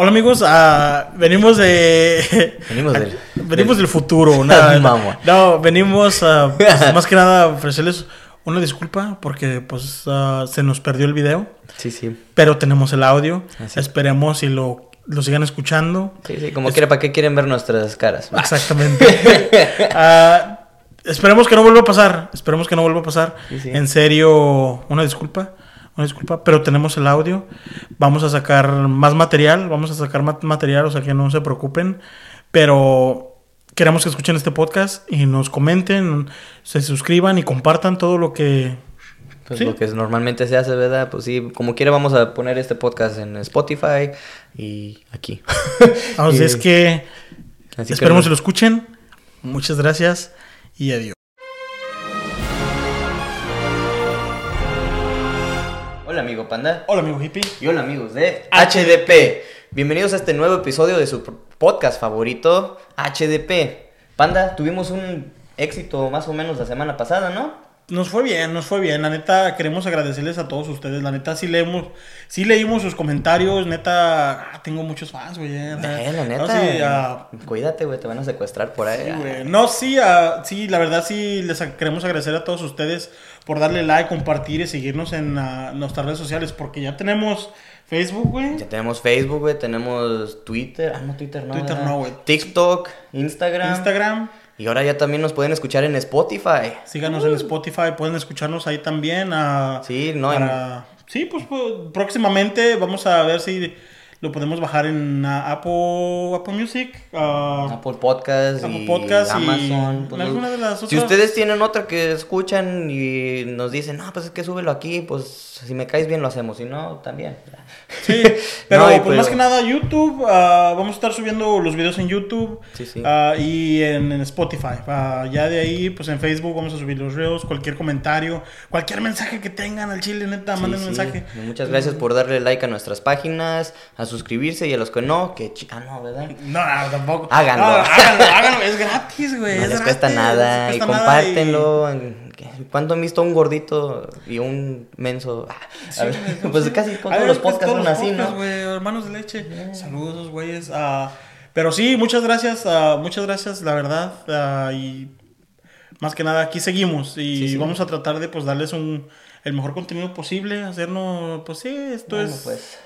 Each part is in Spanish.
Hola amigos, ah, venimos de... Venimos del... venimos del futuro. nada- no, venimos ah, pues, más que nada a ofrecerles una disculpa porque pues ah, se nos perdió el video, Sí, sí. pero tenemos el audio. Así es. Esperemos y lo, lo sigan escuchando. Sí, sí, como quiera, ¿para qué quieren ver nuestras caras? Exactamente. Ah, esperemos que no vuelva a pasar. Esperemos que no vuelva a pasar. Sí, sí. En serio, una disculpa. Una disculpa, pero tenemos el audio. Vamos a sacar más material. Vamos a sacar más material, o sea que no se preocupen. Pero queremos que escuchen este podcast y nos comenten, se suscriban y compartan todo lo que. Pues Sí. lo que normalmente se hace, ¿verdad? Pues sí, como quiera vamos a poner este podcast en Spotify y aquí. Así Y- es que así esperemos que no- lo escuchen. Muchas gracias y adiós. Hola amigo Panda. Hola, amigo hippie. Y hola amigos de HDP. Bienvenidos a este nuevo episodio de su podcast favorito, HDP. Panda, tuvimos un éxito más o menos la semana pasada, ¿no? Nos fue bien, nos fue bien. La neta, queremos agradecerles a todos ustedes. La neta, sí leemos, sí leímos sus comentarios. Neta, ah, tengo muchos fans, güey. eh. Eh, la neta. No, sí, ah, Cuídate, güey, te van a secuestrar por ahí. sí, güey. No, sí, ah, sí, la verdad, sí, les queremos agradecer a todos ustedes por darle like, compartir y seguirnos en ah, nuestras redes sociales. Porque ya tenemos Facebook, güey. Ya tenemos Facebook, güey, tenemos Twitter, ah, no, Twitter no. Twitter ¿verdad? no, güey. TikTok, Instagram. Instagram. Y ahora ya también nos pueden escuchar en Spotify. Síganos en Spotify, pueden escucharnos ahí también. ah, Sí, no, en- para- Sí, pues, pues, próximamente vamos a ver si lo podemos bajar en Apple, Apple Music. Apple Podcast Apple y Podcast y Amazon. pues, en alguna de las Si ustedes tienen otra que escuchan y nos dicen, no, pues es que súbelo aquí, pues si me caes bien lo hacemos, si no, también. Sí, pero No, pues pero- más que nada YouTube, ah, vamos a estar subiendo los videos en YouTube Sí, sí. ah, y en, en Spotify. Ah, ya de ahí, pues en Facebook vamos a subir los reels, cualquier comentario, cualquier mensaje que tengan al chile, neta, Sí, manden un mensaje. Muchas gracias por darle like a nuestras páginas, a suscribirse y a los que no, que chi- ah no, ¿verdad? No, no, tampoco. Háganlo. No, háganlo, háganlo, es gratis, güey. No es les cuesta nada les cuesta nada y- compártenlo. en- ¿Cuánto han visto un gordito y un menso? Ah, Sí, ver, pues casi todos los es que podcasts son así, podcasts, ¿no? güey, hermanos de leche. Saludos, güeyes. ah, pero sí, muchas gracias, ah, muchas gracias, la verdad. ah, y más que nada, aquí seguimos. Y sí. vamos a tratar de pues darles un, el mejor contenido posible. Hacernos, pues sí, esto Bueno, es. pues.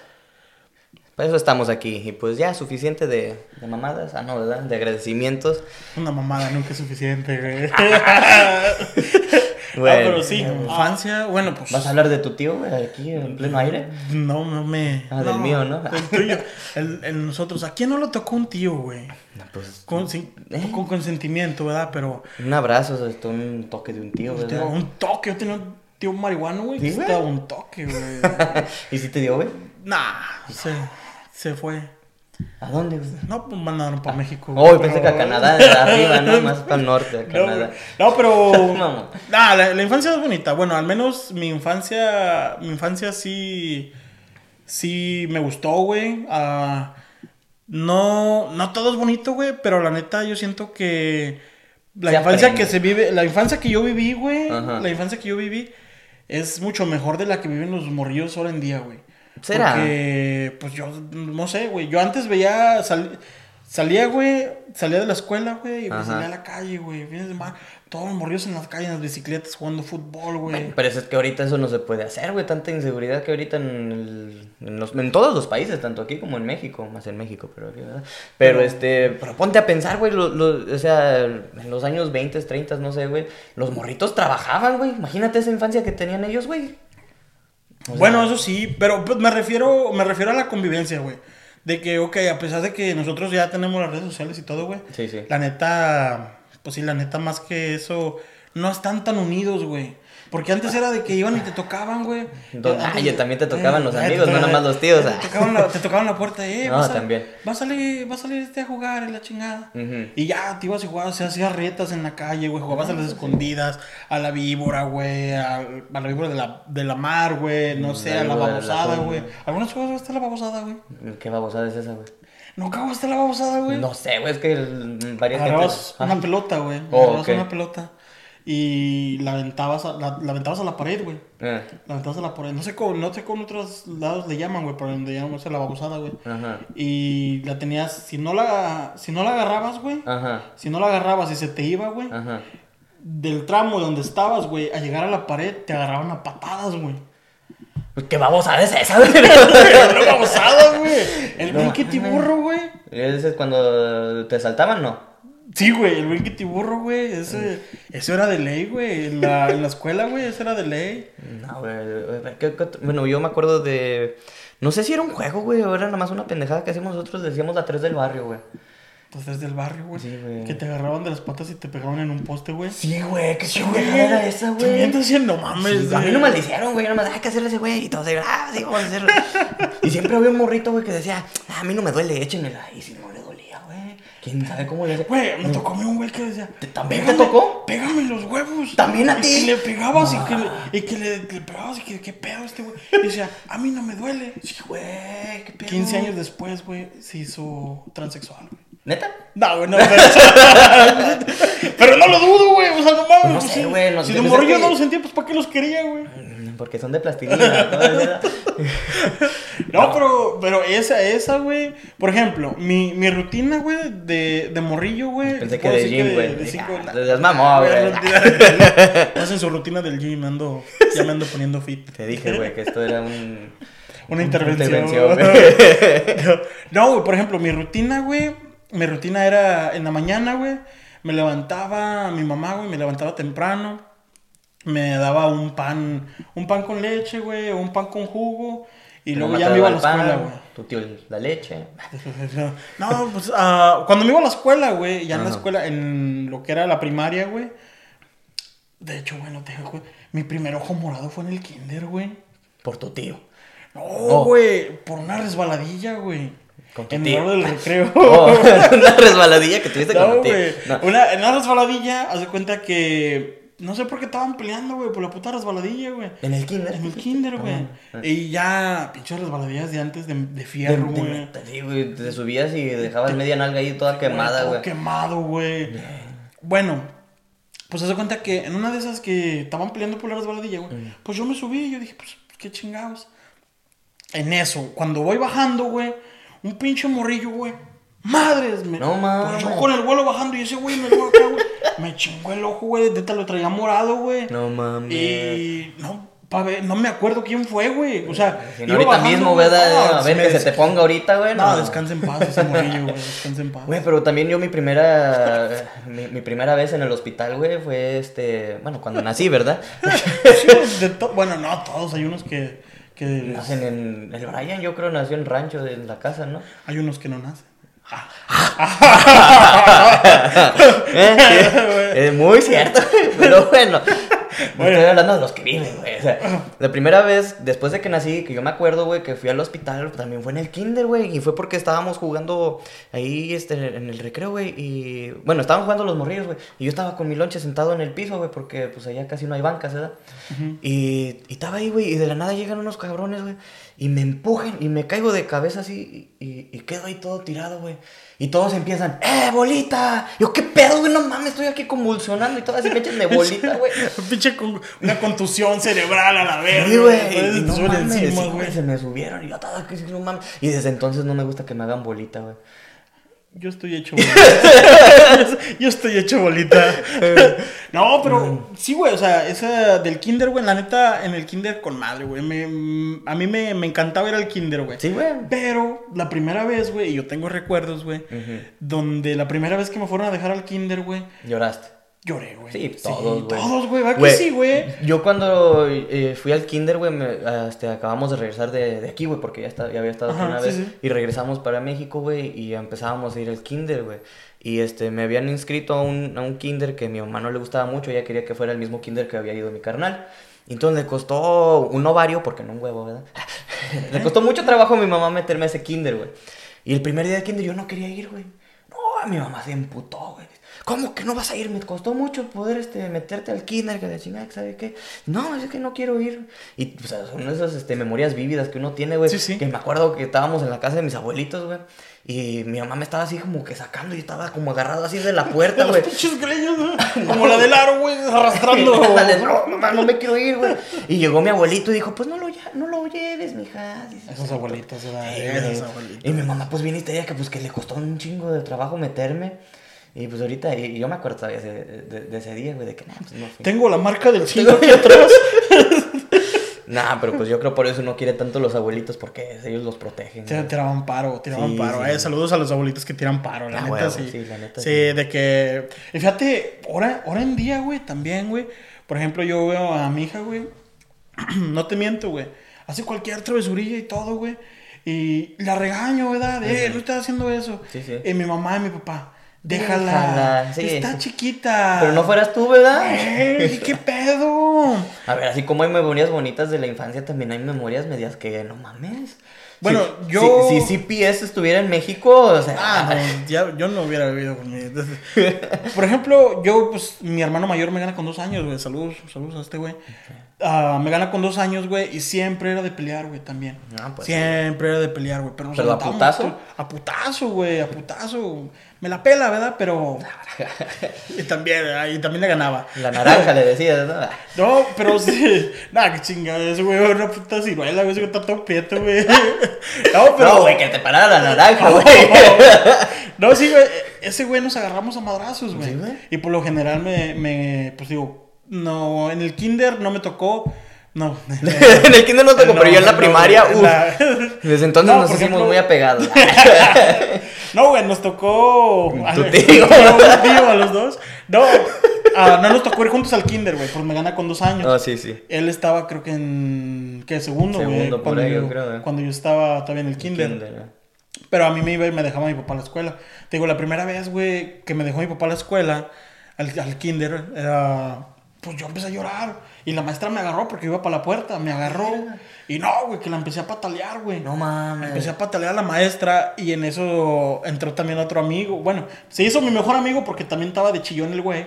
Por eso estamos aquí. Y pues ya, suficiente de, de mamadas. Ah, no, ¿verdad? De agradecimientos. Una mamada, nunca es suficiente, güey. Bueno. ah, pero sí, infancia, bueno, pues. ¿Vas a hablar de tu tío, güey, aquí en pleno aire? No, no me. Ah, del mío, ¿no? El tuyo. El, el nosotros. ¿A quién no lo tocó un tío, güey? No, pues. Con, sin- ¿Eh? con consentimiento, ¿verdad? Pero Un abrazo, un toque de un tío, ¿verdad? un toque, yo tenía un tío marihuano, güey. ¿Sí, que güey? estaba un toque, güey. ¿Y si te dio, güey? nah, se, se fue. ¿A dónde, güey? No, pues mandaron para México. Oh, pensé que a Canadá, de arriba, ¿no? Más para el norte, a Canadá. no, pero. No. Nah, la, la infancia es bonita. Bueno, al menos mi infancia. Mi infancia sí. Sí me gustó, güey. Ah, no. No todo es bonito, güey. Pero la neta, yo siento que. La Se infancia aprende. que se vive. La infancia que yo viví, güey. La infancia que yo viví. Es mucho mejor de la que viven los morrillos ahora en día, güey. ¿Será? Porque, pues yo, no sé, güey. Yo antes veía, sal- salía, güey, salía de la escuela, güey, y pues salía a la calle, güey. Fines de semana, todos los morrillos en las calles, en las bicicletas, jugando fútbol, güey. Pero es que ahorita eso no se puede hacer, güey. Tanta inseguridad que ahorita en, el- en, los- en todos los países, tanto aquí como en México. Más en México, pero aquí, ¿verdad? Pero, Pero- este, pero ponte a pensar, güey. lo- lo- o sea, en los años 20, 30, no sé, güey. Los morritos trabajaban, güey. Imagínate esa infancia que tenían ellos, güey. O sea, bueno, eso sí, pero pues, me refiero, me refiero a la convivencia, güey. De que, ok, a pesar de que nosotros ya tenemos las redes sociales y todo, güey. Sí, sí. La neta, pues sí, la neta, más que eso, no están tan unidos, güey. Porque antes era de que iban y te tocaban, güey. Antes- Ay, también te tocaban los eh, amigos, te no tocaban- nomás los tíos, Te, ah. tocaban la, te tocaban la puerta, eh. No, vas a- también. Va a salir, va a salir este a jugar en la chingada. Y ya, te ibas y jugabas, se hacías retas en la calle, güey. Jugabas a las escondidas, a la víbora, güey. A, a la víbora de la, de la mar, güey. No sé, La a la babosada, güey. ¿Algunas jugaste a la babosada, güey? ¿Qué babosada es esa, güey? ¿Nunca jugaste la babosada, güey? No sé, güey. Es que varias Agarrabas gentes- una Ah. pelota, güey. Oh, una pelota. Y la aventabas a la, la aventabas a la pared, güey. Eh, La aventabas a la pared. No sé cómo, no sé cómo en otros lados le llaman, güey, pero donde llaman, sé, la babosada, güey. Ajá. Y la tenías, si no la, si no la agarrabas, güey, Ajá. si no la agarrabas y se te iba, güey, Ajá. del tramo donde estabas, güey, a llegar a la pared, te agarraban a patadas, güey. Pues qué babosada es esa, güey. Babosada, güey. El No tiburro, güey. Ese es cuando te saltaban, ¿no? Sí, güey, el brinque tiburro, güey. Ese, eso era de ley, güey. En la, en la escuela, güey, eso era de ley. No, güey. Bueno, yo me acuerdo de. No sé si era un juego, güey, o era nada más una pendejada que hacíamos nosotros. Decíamos la 3 del barrio, güey. Entonces del barrio, güey. Sí, güey. Que te agarraban de las patas y te pegaban en un poste, güey. Sí, güey, qué Sí, chingada era esa, güey. También no mames. Sí, a mí güey. no me hicieron, güey. Yo nomás, hay que hacerle ese güey. Y todos, ah, sí, vamos a hacerlo. y siempre había un morrito, güey, que decía, "Ah, a mí no me duele, échenmela. Y si no le dolía, güey. ¿Quién sabe cómo le hacía? Güey, me tocó a mí un güey que decía. ¿Te- también "Pégame- te tocó? Pégame los huevos. ¿También a Y ti? que le pegabas y que le, y que le, le pegabas y que, ¿qué pedo este güey? Y decía, a mí no me duele. Sí, güey, qué pedo. 15 años después, güey, se hizo transexual, güey. ¿Neta? No, güey, no. Pero, pero no lo dudo, güey. O sea, no mames. No pues, sé, sí. güey, no si de pues, morrillo no lo sentía, pues ¿para qué los quería, güey? Porque son de plastilina. ¿no? Pero, pero esa, esa, güey. Por ejemplo, mi, mi rutina, güey, de, de morrillo, güey. Pensé que de gym, güey. de cinco- les mamó, güey. hacen su rutina del gym, ando, ya me ando poniendo fit. Te dije, güey, que esto era un. Una intervención. intervención, güey. no, güey, por ejemplo, mi rutina, güey. Mi rutina era en la mañana, güey. Me levantaba mi mamá, güey, me levantaba temprano. Me daba un pan, un pan con leche, güey, o un pan con jugo. Y luego ya me iba a la escuela, güey. Tu tío la leche. No, pues ah, cuando me iba a la escuela, güey, ya en la escuela, en lo que era la primaria, güey. De hecho, bueno, te güey, mi primer ojo morado fue en el kinder, güey. Por tu tío. No, Oh. güey, por una resbaladilla, güey. Con tu En tío. del recreo. Oh, una resbaladilla que tuviste con no, tu tío. güey. No. Una, en una resbaladilla, haz de cuenta que. No sé por qué estaban peleando, güey, por la puta resbaladilla, güey. En el kinder. En el kinder, güey. Y ya, pinches resbaladillas de antes de, fierro, güey. Sí, güey, te subías y dejabas media nalga ahí toda quemada, todo güey. quemado, güey. Bueno, pues haz de cuenta que en una de esas que estaban peleando por la resbaladilla, güey, Mm. pues yo me subí y yo dije, pues, qué chingados. En eso, cuando voy bajando, güey, un pinche morrillo, güey. Madres, me, No mames. Pues yo con el vuelo bajando y ese güey me veo acá, güey. Me chingó el ojo, güey. Neta lo traía morado, güey. No mames. Y no, pa' ver, no me acuerdo quién fue, güey. O sea, Si no, ahorita bajando, mismo, güey. ¿verdad? No, a ver que se des- te ponga ahorita, güey. No, descansa en paz ese morrillo, güey. Descansa en paz. Güey, pero también yo mi primera mi, mi primera vez en el hospital, güey, fue este, bueno, cuando nací, ¿verdad? De bueno, no todos, hay unos que, que Nacen en el Brian, yo creo nació en rancho de en la casa, ¿no? hay unos que no nacen. Eh, es muy cierto, pero bueno. No estoy hablando de los que viven, güey. O sea, la primera vez, después de que nací, que yo me acuerdo, güey, que fui al hospital, también fue en el kinder, güey. Y fue porque estábamos jugando ahí, este, en el recreo, güey. Y, bueno, estaban jugando los morrillos, güey. Y yo estaba con mi lonche sentado en el piso, güey, porque, pues, allá casi no hay bancas, ¿verdad? y, y estaba ahí, güey, y de la nada llegan unos cabrones, güey. Y me empujan y me caigo de cabeza así y, y- y quedo ahí todo tirado, güey. Y todos empiezan, ¡eh, bolita! Yo, ¿qué pedo, güey? No mames, estoy aquí convulsionando y todas así me echan de bolita, güey. Pinche con una contusión cerebral a la verga. Sí, güey. No encima, güey. se me subieron y yo estaba aquí, no mames. Y desde entonces no me gusta que me hagan bolita, güey. Yo estoy hecho bolita. Yo estoy hecho bolita. No, pero sí, güey. O sea, esa del kinder, güey. La neta, en el kinder con madre, güey. Mm, a mí me, me encantaba ir al kinder, güey. Sí, güey. Pero la primera vez, güey, y yo tengo recuerdos, güey, donde la primera vez que me fueron a dejar al kinder, güey, Lloraste. Lloré, güey. Sí, todos, güey. Todos, güey, ¿va que sí, güey? Yo cuando eh, fui al kinder, güey, me- este, acabamos de regresar de, de aquí, güey, porque ya, está, ya había estado aquí una sí, vez. sí. Y regresamos para México, güey, y empezábamos a ir al kinder, güey. Y este, me habían inscrito a un, a un kinder que a mi mamá no le gustaba mucho, ella quería que fuera el mismo kinder que había ido mi carnal. Y Entonces le costó un ovario, porque no un huevo, ¿verdad? le costó mucho trabajo a mi mamá meterme a ese kinder, güey. Y el primer día de kinder yo no quería ir, güey. No, mi mamá se emputó, güey. ¿Cómo que no vas a ir? Me costó mucho poder este, meterte al kinder, que de chingada, que sabe qué. No, es que no quiero ir. Y o sea, son esas este, memorias vívidas que uno tiene, güey. Sí, sí. Que me acuerdo que estábamos en la casa de mis abuelitos, güey. Y mi mamá me estaba así como que sacando y estaba como agarrado así de la puerta, güey. pinches greños, güey. Como la del aro, güey, arrastrando. No, mamá, no me quiero ir, güey. Y llegó mi abuelito y dijo, pues no lo, no lo lleves, mija. Dice, Esos abuelitos, ¿verdad? Sí, Esos abuelitos. Y mi mamá, pues bien histérica, que pues que le costó un chingo de trabajo meterme. Y pues ahorita, y yo me acuerdo todavía de, de- de ese día, güey, de que, nah, pues no fui. Tengo la marca del cinto aquí atrás. Nah, pero pues yo creo por eso no quiere tanto los abuelitos, porque ellos los protegen. Te-. Tiraban paro, tiraban Sí, paro. sí. Eh, saludos a los abuelitos que tiran paro, la Ah, neta, huevo, sí. sí, la neta, Sí, de que. Y fíjate, ahora, ahora en día, güey, también, güey. Por ejemplo, yo veo a mi hija, güey. no te miento, güey. Hace cualquier travesurilla y todo, güey. Y la regaño, ¿verdad? Eh, no estás haciendo eso. Sí, sí. Y mi mamá y mi papá. Déjala. Déjala, sí, está chiquita. Pero no fueras tú, ¿verdad? Ey, ¿Qué pedo? A ver, así como hay memorias bonitas de la infancia, también hay memorias medias que no mames. Bueno, Si- yo- Si, si CPS estuviera en México, o sea. Ah, no, ya, yo no hubiera vivido con mi... Por ejemplo, yo, pues, mi hermano mayor me gana con dos años, güey. Saludos, saludos a este güey. Ah, me gana con dos años, güey, y siempre era de pelear, güey, también. Ah, pues, siempre era de pelear, güey. Pero, nos ¿Pero a putazo? A putazo, güey, a putazo. Me la pela, ¿verdad? Pero... y también, ah, y también le ganaba. La naranja le decías, ¿no? No, pero sí. Nada, qué chingada, ese güey, una puta ciruela, güey, está todo prieto, güey. No, pero... No, güey, que te parara la naranja, güey. No, sí, güey. Ese güey nos agarramos a madrazos, güey. Sí, güey. y por lo general me, me. Pues digo, no. En el kinder no me tocó. No. en el kinder no tocó, pero yo en la no, primaria, la- Desde entonces No, nos hicimos ejemplo- muy apegados. No, güey, nos tocó. Tu a- tío. a los dos. No, ah, no nos tocó ir juntos al kinder, güey, porque me gana con dos años. Oh, sí, sí. Él estaba, creo que en. ¿Qué? Segundo, güey. Segundo, por ahí, yo, creo, eh. cuando yo estaba todavía en el kinder. Kinder, ¿no? Pero a mí me iba y me dejaba mi papá a la escuela. Te digo, la primera vez, güey, que me dejó mi papá a la escuela, al, al kinder, era... Pues yo empecé a llorar. Y la maestra me agarró porque iba para la puerta. Me agarró. Y no, güey, que la empecé a patalear, güey. No mames. Empecé a patalear a la maestra y en eso entró también otro amigo. Bueno, se hizo mi mejor amigo porque también estaba de chillón el güey.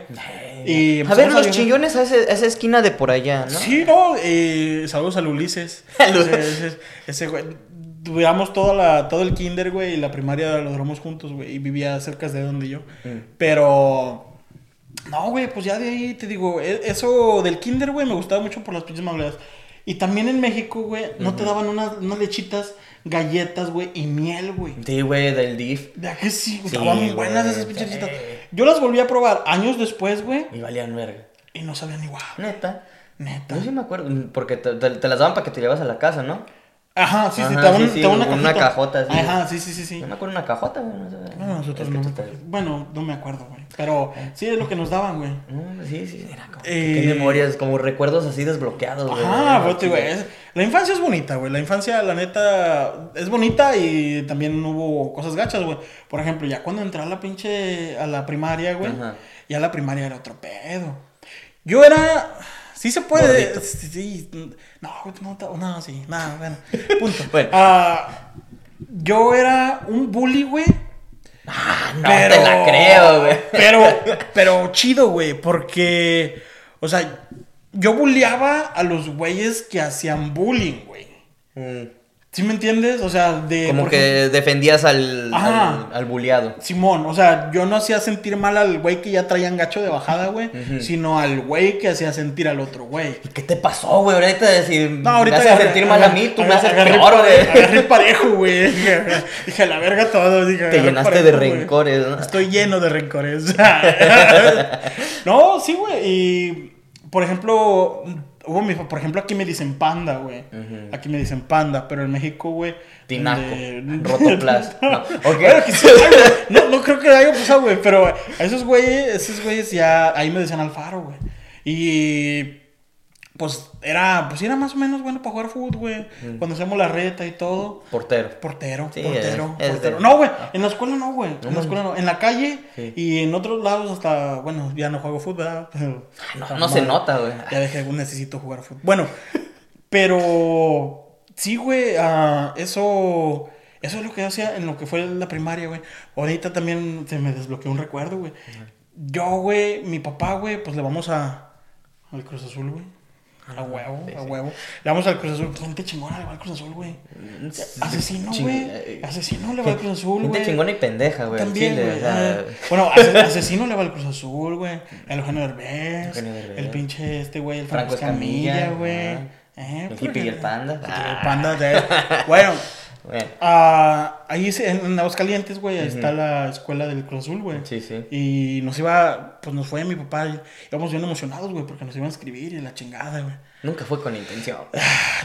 Y a ver, los chillones a, ese- a esa esquina de por allá, ¿no? Sí, no, eh, saludos al Ulises. ese, ese- ese güey. Duramos toda la, todo el kinder, güey, y la primaria lo duramos juntos, güey, y vivía cerca de donde yo. Mm. Pero, no, güey, pues ya de ahí te digo, e- eso del kinder, güey, me gustaba mucho por las pinches mableas. Y también en México, güey, no te daban unas, unas lechitas, galletas, güey, y miel, güey. Sí, güey, del DIF. ¿De que sí? Sí, Estaban muy buenas esas pinches lechitas. Yo las volví a probar años después, güey, Y valían verga. y no sabían igual. Neta. Neta. Yo sí me acuerdo, porque te, te- te las daban para que te llevas a la casa, ¿no? Ajá, sí, sí, te daban sí, te sí, daban una, una cajota, sí. Ajá, sí, sí, sí, sí. Yo me acuerdo una cajota, güey. No, sé. No, nosotros no. Bueno, no me acuerdo, güey. Pero sí es lo que nos daban, güey. No, sí, sí, era como. Eh, Qué memorias, como recuerdos así desbloqueados, güey. Chido. es- la infancia es bonita, güey. La infancia, la neta, es bonita y también hubo cosas gachas, güey. Por ejemplo, ya cuando entré a la pinche, a la primaria, güey, Ajá. ya la primaria era otro pedo. Yo era, sí se puede, Gordito. sí, no, no, no, no, sí, nada, bueno, punto. Bueno. Ah, yo era un bully, güey. Ah, no te la creo, güey. Pero, pero chido, güey, porque, o sea, yo bulleaba a los güeyes que hacían bullying, güey. Mm, ¿Sí me entiendes? O sea, de... Como que ejemplo, defendías al, Ajá. al, al buleado. Simón, o sea, yo no hacía sentir mal al güey que ya traían gacho de bajada, güey, sino al güey que hacía sentir al otro güey. ¿Qué te pasó, güey? Ahorita decir, No, ahorita me haces agarré- sentir mal a mí, tú me agarré- haces agarré peor, güey. Agarré parejo, güey. Dije, dije, la verga todo. Dije, Te agarré llenaste parejo, de rencores, ¿no? Estoy lleno de rencores. no, sí, güey. Y, por ejemplo, hubo por ejemplo, aquí me dicen panda, güey. Aquí me dicen panda, pero en México, güey. Tinaco, donde- Rotoplas. No. Bueno, quizá, no, no creo que haya pasado, güey. Pero esos güeyes, esos güeyes ya, ahí me decían Alfaro, güey. Y pues era, pues era más o menos bueno para jugar fútbol, güey. Cuando hacemos la reta y todo. Portero. Portero, Sí, portero, es- es portero. de- No, güey, en la escuela no, güey. En la escuela no. En la calle Sí. y en otros lados hasta, bueno, ya no juego fútbol, ¿verdad? Pero- No, no se nota, güey. Ya dejé, necesito jugar fútbol. Bueno, pero sí, güey, ah, eso, eso es lo que hacía en lo que fue la primaria, güey. Ahorita también se me desbloqueó un recuerdo, güey. Yo, güey, mi papá, güey, pues le vamos a. Al Cruz Azul, güey. A huevo, Sí, a sí. huevo. Le vamos al Cruz Azul. Gente chingona le va al Cruz Azul, güey. Asesino, güey. eh, Asesino le va al Cruz Azul, Gente güey. chingona y pendeja, güey. También, chile, güey. o sea, eh. Bueno, ase- asesino le va al Cruz Azul, güey. El Eugenio Derbez. Eugenio Derbez. El pinche este, güey. El Franco Escamilla, güey. Eh, El hippie y el panda. El Ah. panda de Bueno, Bueno, ah, ahí en Aguascalientes, güey, ahí está la escuela del Cruz Azul, güey. sí, sí. Y nos iba, pues nos fue mi papá, y íbamos bien emocionados, güey, porque nos iban a escribir y la chingada, güey. Nunca fue con intención.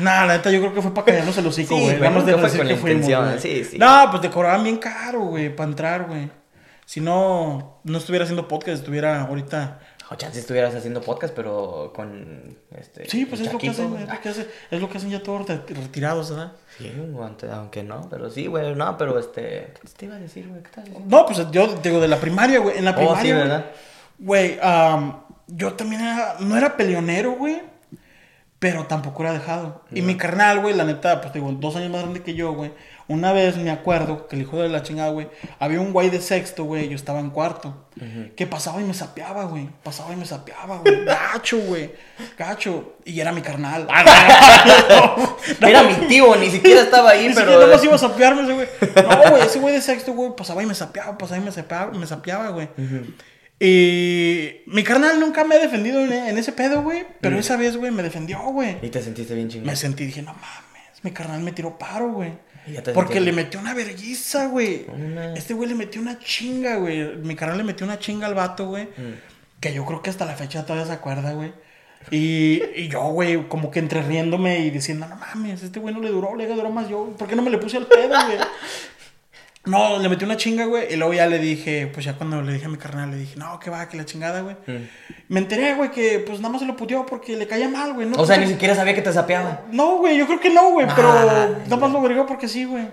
Nah, la neta, yo creo que fue para callarnos el hocico, güey. Vamos de fue con que intención, sí, sí. No, pues te cobraban bien caro, güey, para entrar, güey. Si no, no estuviera haciendo podcast, estuviera ahorita... O chance estuvieras haciendo podcast, pero con este. Sí, pues es lo que hacen, es lo que hacen, es lo que hacen ya todos re- retirados, ¿verdad? Sí, aunque, no, pero sí, güey, no, pero este. ¿Qué te iba a decir, güey? ¿Qué diciendo? No, pues yo digo de la primaria, güey. En la Oh, primaria, sí, güey, ¿verdad? Güey, am, yo también era, no era peleonero, güey, pero tampoco era dejado. Y mi carnal, güey, la neta, pues digo, dos años más grande que yo, güey. Una vez me acuerdo que el hijo de la chingada, güey, había un güey de sexto, güey, yo estaba en cuarto, que pasaba y me sapeaba, güey. Pasaba y me sapeaba, güey. Gacho, güey. Gacho. Y era mi carnal. No, no, Era mi tío, ni siquiera estaba ahí, ni pero. siquiera más iba a sapearme ese güey. No, güey, ese güey de sexto, güey, pasaba y me sapeaba, pasaba y me sapeaba, me sapeaba, güey. Y mi carnal nunca me ha defendido en, en ese pedo, güey. Pero esa vez, güey, me defendió, güey. Y te sentiste bien chingón. Me sentí, dije, no mames, mi carnal me tiró paro, güey. Porque le metió una verguiza, güey. Una- Este güey le metió una chinga, güey. Mi carnal le metió una chinga al vato, güey. Mm. Que yo creo que hasta la fecha todavía se acuerda, güey. Y, y yo, güey, como que entre riéndome y diciendo, no mames, este güey no le duró, le duró más yo. ¿Por qué no me le puse al pedo, güey? No, le metí una chinga, güey. Y luego ya le dije, pues ya cuando le dije a mi carnal, le dije, no, que va, que la chingada, güey. Mm. Me enteré, güey, que pues nada más se lo puteó porque le caía mal, güey. No, O sea, ni siquiera sabía que te sapeaba. no, güey, yo creo que no, güey, pero nada más lo agregó porque sí, güey.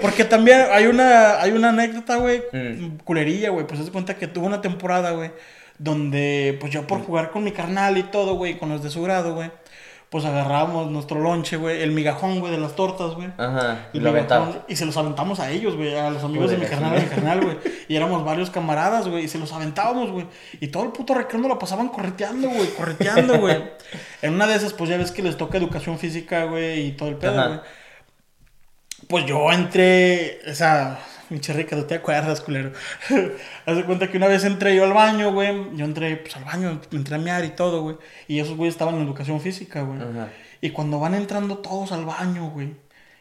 Porque también hay una, hay una anécdota, güey, Mm. culerilla, güey, pues se cuenta que tuvo una temporada, güey, donde, pues yo por jugar con mi carnal y todo, güey, con los de su grado, güey, pues agarrábamos nuestro lonche, güey, el migajón, güey, de las tortas, güey. Ajá. Y El lo migajón, aventaba. y se los aventamos a ellos, güey, a los amigos de mi carnal, sí. mi carnal, güey. Y éramos varios camaradas, güey, y se los aventábamos, güey. Y todo el puto recreo nos lo pasaban correteando, güey, correteando, güey. En una de esas, pues ya ves que les toca educación física, güey, y todo el pedo, güey. Pues yo entré, esa, pinche rica, ¿no te acuerdas, culero? Haz de cuenta que una vez entré yo al baño, güey. Yo entré, pues al baño, entré a mear y todo, güey. Y esos güeyes estaban en educación física, güey. Ajá. Y cuando van entrando todos al baño, güey.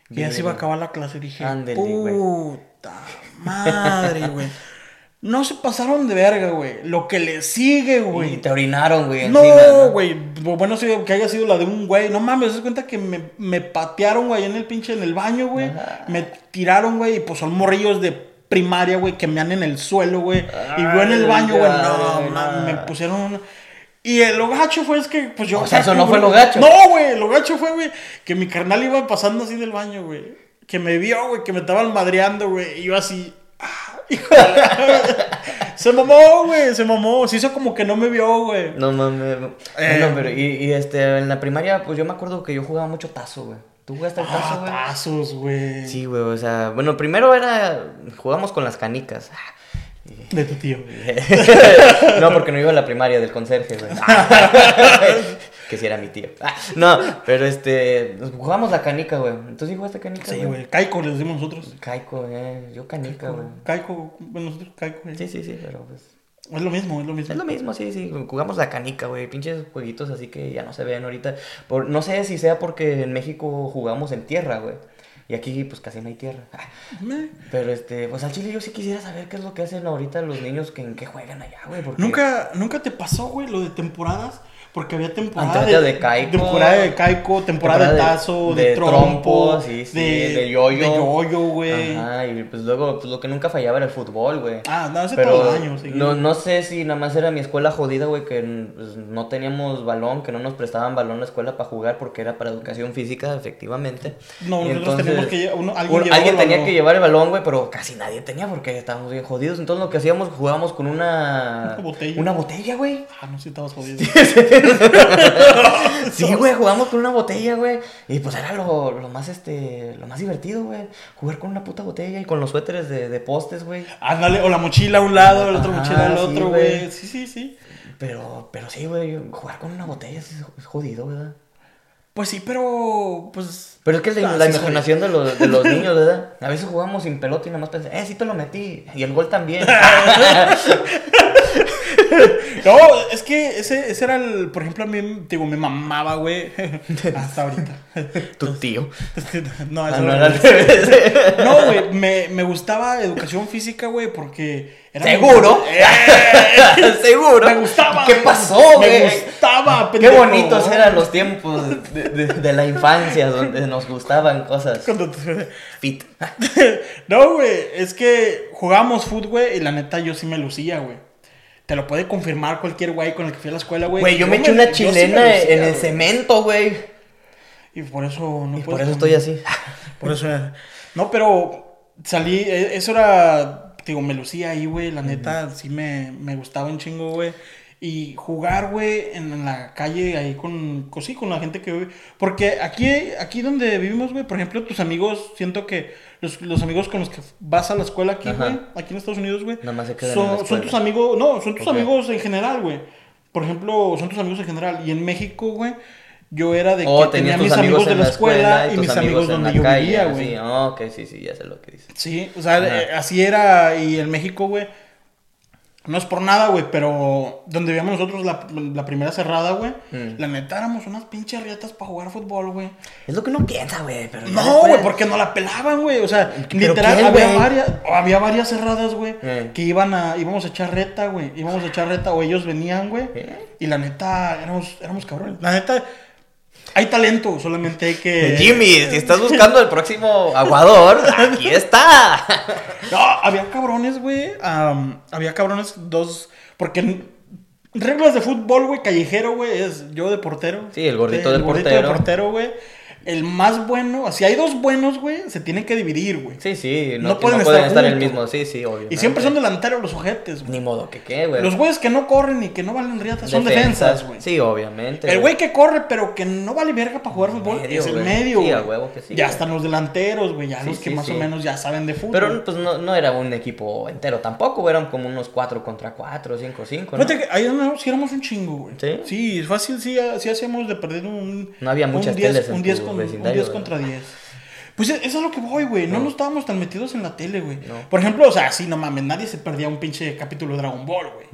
Y ya se iba a acabar la clase, dije, güey. puta madre, güey. No se pasaron de verga, güey. Lo que le sigue, Y güey. te orinaron, güey. No, güey. Bueno, sí, que haya sido la de un güey. No mames, se cuenta que me, me patearon, güey, en el pinche, en el baño, güey. Me tiraron, güey, y pues son morrillos de primaria, güey, que me han en el suelo, güey. Y yo en el baño, güey, no, no. me pusieron una- Y el lo gacho fue es que, pues yo... O sea, eso no fue lo gacho. No, güey, lo gacho fue, güey, que mi carnal iba pasando así del baño, güey. Que me vio, güey, que me estaban madreando, güey. Y yo así... ah, hijo de la- se mamó, güey, se mamó. Se hizo como que no me vio, güey. No mames. Eh. Bueno, pero y, y, este, en la primaria, pues yo me acuerdo que yo jugaba mucho tazo, güey. ¿Tú jugaste al tazo, Ah, güey? tazos, güey. Sí, güey, o sea, bueno, primero era, jugamos con las canicas. De tu tío. no, porque no iba a la primaria del conserje, güey. que si era mi tío. Ah, No, pero este, jugamos la canica, güey. ¿Tú sí jugaste canica, Sí, güey. Caico le decimos nosotros. Caico, eh, yo canica, güey. Caico, bueno, nosotros caico, güey. Sí, sí, sí, pero pues... Es lo mismo, es lo mismo. Es lo mismo, sí, sí. Jugamos la canica, güey. Pinches jueguitos así que ya no se ven ahorita. Por, no sé si sea porque en México jugamos en tierra, güey. Y aquí, pues casi no hay tierra. Pero este, pues al chile yo sí quisiera saber qué es lo que hacen ahorita los niños que en qué juegan allá, güey. Porque... ¿Nunca, ¿Nunca te pasó, güey, lo de temporadas? Porque había temporada de caico. Temporada de caico, temporada, de tazo, de, de trompo, trompo, sí, sí, de yoyo. De yoyo, güey. Ajá, y pues luego, pues lo que nunca fallaba era el fútbol, güey. Ah, no, ese Pero todo el año. sí. no, no sé si nada más era mi escuela jodida, güey, que pues, no teníamos balón, que no nos prestaban balón la escuela para jugar porque era para educación física, efectivamente. No, Y nosotros teníamos que uno- alguien un- tenía balón. que llevar el balón, güey, pero casi nadie tenía porque estábamos bien jodidos. Entonces lo que hacíamos, jugábamos con una... Una botella. Una botella, güey. Ah, no, sí estabas jodido. sí, güey, jugamos con una botella, güey. Y pues era lo, lo más, este, lo más divertido, güey. Jugar con una puta botella y con los suéteres de, de postes, güey. Ándale, o la mochila a un lado, la otra mochila al sí, otro, güey. Sí, sí, sí. Pero, pero sí, güey, jugar con una botella es, jodido, ¿verdad? Pues sí, pero pues. Pero es que es la, Ah, la sí, imaginación de los, de los niños, ¿verdad? A veces jugamos sin pelota y nada más pensé, eh, sí te lo metí. Y el gol también. No, es que ese, ese era el. Por ejemplo, a mí, digo, me mamaba, güey. Hasta ahorita. tu tío. No, Ah, eso no, no era. No, güey, me, me gustaba educación física, güey, porque era ¿Seguro? ¡Eh! Seguro. Me gustaba. ¿Qué güey. pasó, Me güey? gustaba, Qué pendejo. bonitos eran los tiempos de, de- de la infancia donde nos gustaban cosas fit. No, güey, es que jugábamos fútbol, güey, y la neta yo sí me lucía, güey. Te lo puede confirmar cualquier güey con el que fui a la escuela, güey. Güey, yo me eché una sí chilena en el cemento, güey. Y por eso no Y por eso estoy así. Por eso era- No, pero salí, e- eso era, digo, me lucía ahí, güey, la neta, sí me, me gustaba un chingo, güey. Y jugar, güey, en, la calle ahí con, con, sí, con la gente que vive. Porque aquí, aquí donde vivimos, güey, por ejemplo, tus amigos, siento que los, los amigos con los que vas a la escuela aquí, güey, aquí en Estados Unidos, güey, son, son tus amigos, no, son tus amigos en general, güey. Por ejemplo, son tus amigos en general. Y en México, güey, yo era de que Oh, tenía tenías tus mis amigos de la escuela y mis amigos donde yo calle, vivía, güey. Ok, sí, sí, ya sé lo que dices. Sí, o sea, eh, así era. Y en México, güey. No es por nada, güey, pero donde vivíamos nosotros la, la primera cerrada, güey. Mm. La neta éramos unas pinches rietas para jugar fútbol, güey. Es lo que uno piensa, güey, pero No, güey, porque no la pelaban, güey. O sea, ¿Pero literal, había varias, había varias cerradas, güey, Eh. que iban a, íbamos a echar reta, güey. Íbamos a echar reta, o ellos venían, güey. ¿Eh? Y la neta, éramos, éramos cabrones. La neta, hay talento, solamente hay que. Jimmy, si estás buscando el próximo aguador, aquí está. No, había cabrones, güey. am, había cabrones dos. Porque reglas de fútbol, güey, callejero, güey, es yo de portero. Sí, el gordito del gordito portero. de portero, güey. El más bueno, si hay dos buenos, güey, se tienen que dividir, güey. Sí, sí, no, No no pueden pueden, estar estar, el mismo. Sí, sí, obvio. Y siempre son delanteros los ojetes, güey. Ni modo que qué, güey. Los güeyes que no corren y que no valen riatas son defensas, güey. Sí, obviamente. El güey que corre, pero que no vale verga para jugar fútbol, Medio, es el güey. medio, Sí, güey. a huevo que sí, Ya güey. están los delanteros, güey, ya Sí, los que sí, más o menos ya saben de fútbol. Pero pues no, no era un equipo entero tampoco, eran como unos 4 contra 4, 5, 5, ¿no? Fíjate que ahí no, sí éramos un chingo, güey. ¿Sí? Sí, fácil, sí, sí hacíamos de perder un... No había muchas 10, teles en un 10 tu con, un vecindario, 10 ¿verdad? contra 10. Pues eso es a lo que voy, güey. No. No. nos estábamos tan metidos en la tele, güey. No. Por ejemplo, o sea, sí, no mames, nadie se perdía un pinche capítulo de Dragon Ball, güey.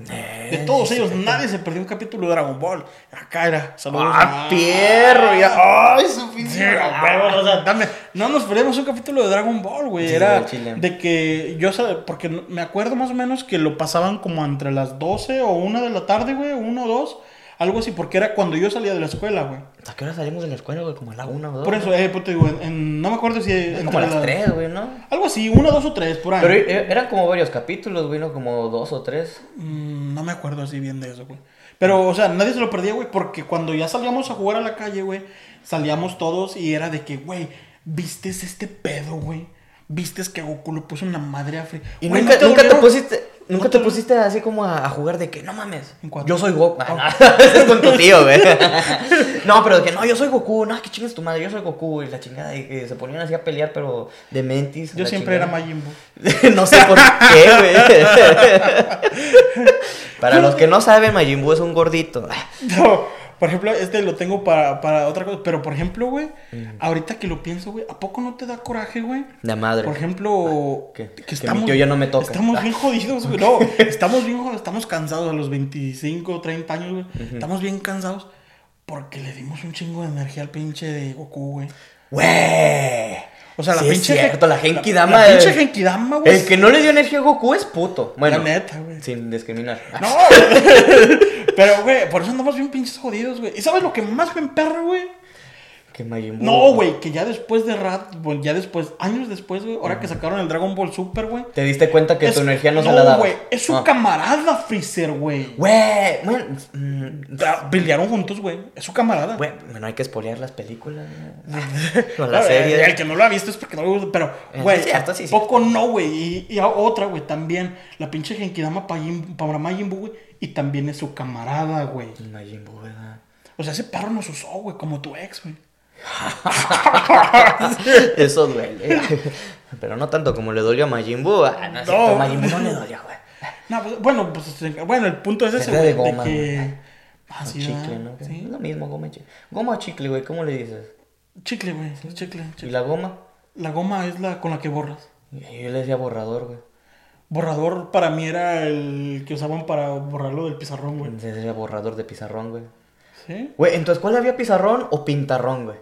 de todos ellos, nadie se perdió un capítulo de Dragon Ball. Acá era, saludos. ¡Ah, a- pierro! Ya. ¡Ay, su pinche! o sea, dame. No nos perdimos un capítulo de Dragon Ball, güey. Sí, Era chile. de que yo, porque me acuerdo más o menos que lo pasaban como entre las 12 o 1 de la tarde, güey, 1 o 2. Algo así, porque era cuando yo salía de la escuela, güey. ¿A qué hora salimos de la escuela, güey? Como a la 1 o 2. Por eso, eh, pues te digo, en- en- no me acuerdo si. Como entre a las las- 3, güey, ¿no? Algo así, 1, 2 o 3, por ahí. Pero eh, eran como varios capítulos, güey, ¿no? Como dos o tres. Mm, no me acuerdo así bien de eso, güey. Pero, o sea, nadie se lo perdía, güey, porque cuando ya salíamos a jugar a la calle, güey, salíamos todos y era de que, güey, ¿vistes este pedo, güey? ¿Vistes que Goku le puso una madre a Free? Y nunca, ¿no nunca te pusiste, nunca ¿No te te- pusiste así como a, a jugar de que no mames. Yo soy Goku. Oh. Ah, no, con tu tío, güey. No, pero de que no, yo soy Goku. No, que chingas tu madre, yo soy Goku. Y la chingada, y que se ponían así a pelear, pero de mentis. Yo siempre era. Majin Buu. no sé por qué, güey. Para los que no saben, Majin Buu es un gordito. No, por ejemplo, este lo tengo para, para otra cosa. Pero, por ejemplo, güey, Mm. ahorita que lo pienso, güey, ¿a poco no te da coraje, güey? La madre. Por ejemplo, ¿Qué? que Que estamos. mi tío ya no me toca. Estamos bien jodidos, güey. No, estamos bien jodidos, estamos cansados a los 25, 30 años, güey. Estamos bien cansados porque le dimos un chingo de energía al pinche de Goku, güey. Güey. O sea, la Sí, es pinche. cierto, la Genki Dama La, pinche es- Genki Dama, güey. El que no le dio energía a Goku es puto. Bueno, La neta, güey. sin discriminar. No, pero, güey, por eso andamos bien pinches jodidos, güey. ¿Y sabes lo que más me emperra, güey? Que Majin Buu. No, güey, que ya después de Rat, ya después, años después, güey, ahora que sacaron el Dragon Ball Super, güey. Te diste cuenta que es- tu energía no, se la daba. güey, es su Ah. camarada Freezer, güey. Güey, bueno, mm, Pelearon juntos, güey. Es su camarada. güey, no hay que spoilear las películas. o la Ah, serie. El que no lo ha visto es porque no le gusta. Pero, Eh, güey, sí, cierto, sí, poco no, güey. Y, otra, güey, también. La pinche Genkidama para para Majin Buu, güey. Y también es su camarada, güey. Majin Buu, ¿verdad? O sea, ese perro nos usó, güey, como tu ex, güey. Eso duele. Pero no tanto como le dolió a Majin Buu. Ah, no, es No. cierto, Majin Buu no le dolió, güey. No, pues, bueno, pues, este, bueno, el punto es ese, Era güey. de De, goma, que. Ah, sí, chicle, ¿verdad? ¿no? Sí. Es lo mismo, goma y chicle. Goma o chicle, güey, ¿cómo le dices? Chicle, güey. Chicle, ¿Y la goma? La goma es la con la que borras. Yo le decía borrador, güey. Borrador para mí era el que usaban para borrarlo del pizarrón, güey. Le decía borrador de pizarrón, güey. ¿Sí? Güey, ¿en tu escuela había pizarrón o pintarrón, güey?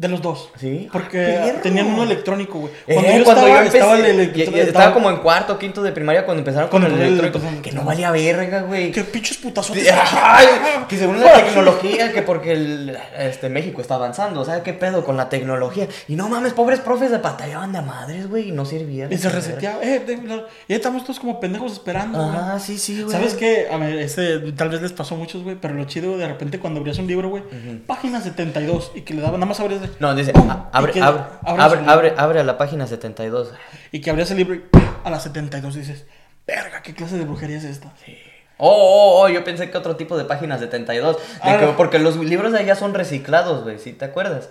De los dos. Sí. Porque Ah, perro. tenían uno electrónico, güey. Eh, Cuando yo cuando estaba, yo empecé, estaba el electrónico. estaba, como en cuarto, quinto de primaria cuando empezaron con el el electrónico. electrónico. Que no valía verga, güey. Que pinches putazos. Ay, que según la tecnología, que porque el, este, México está avanzando, ¿sabes qué pedo con la tecnología? Y no mames, pobres profes de batallaban de madres, güey, y no servían. Y se reseteaba. Eh, de- la- y ahí estamos todos como pendejos esperando. Ah, sí, sí, güey. ¿Sabes qué? A ver, este tal vez les pasó a muchos, güey, pero lo chido de repente cuando abrías un libro, güey, página 72 y que le daban, nada más abrías de... No, dice, abre, que abre, abre, el- abre, abre a la página 72. Y que abrías el libro y a las 72 dices, verga, ¿qué clase de brujería es esta? Oh, oh, oh, yo pensé que otro tipo de página 72. de Ah, que- no. porque los libros de allá son reciclados, güey, ¿sí te acuerdas?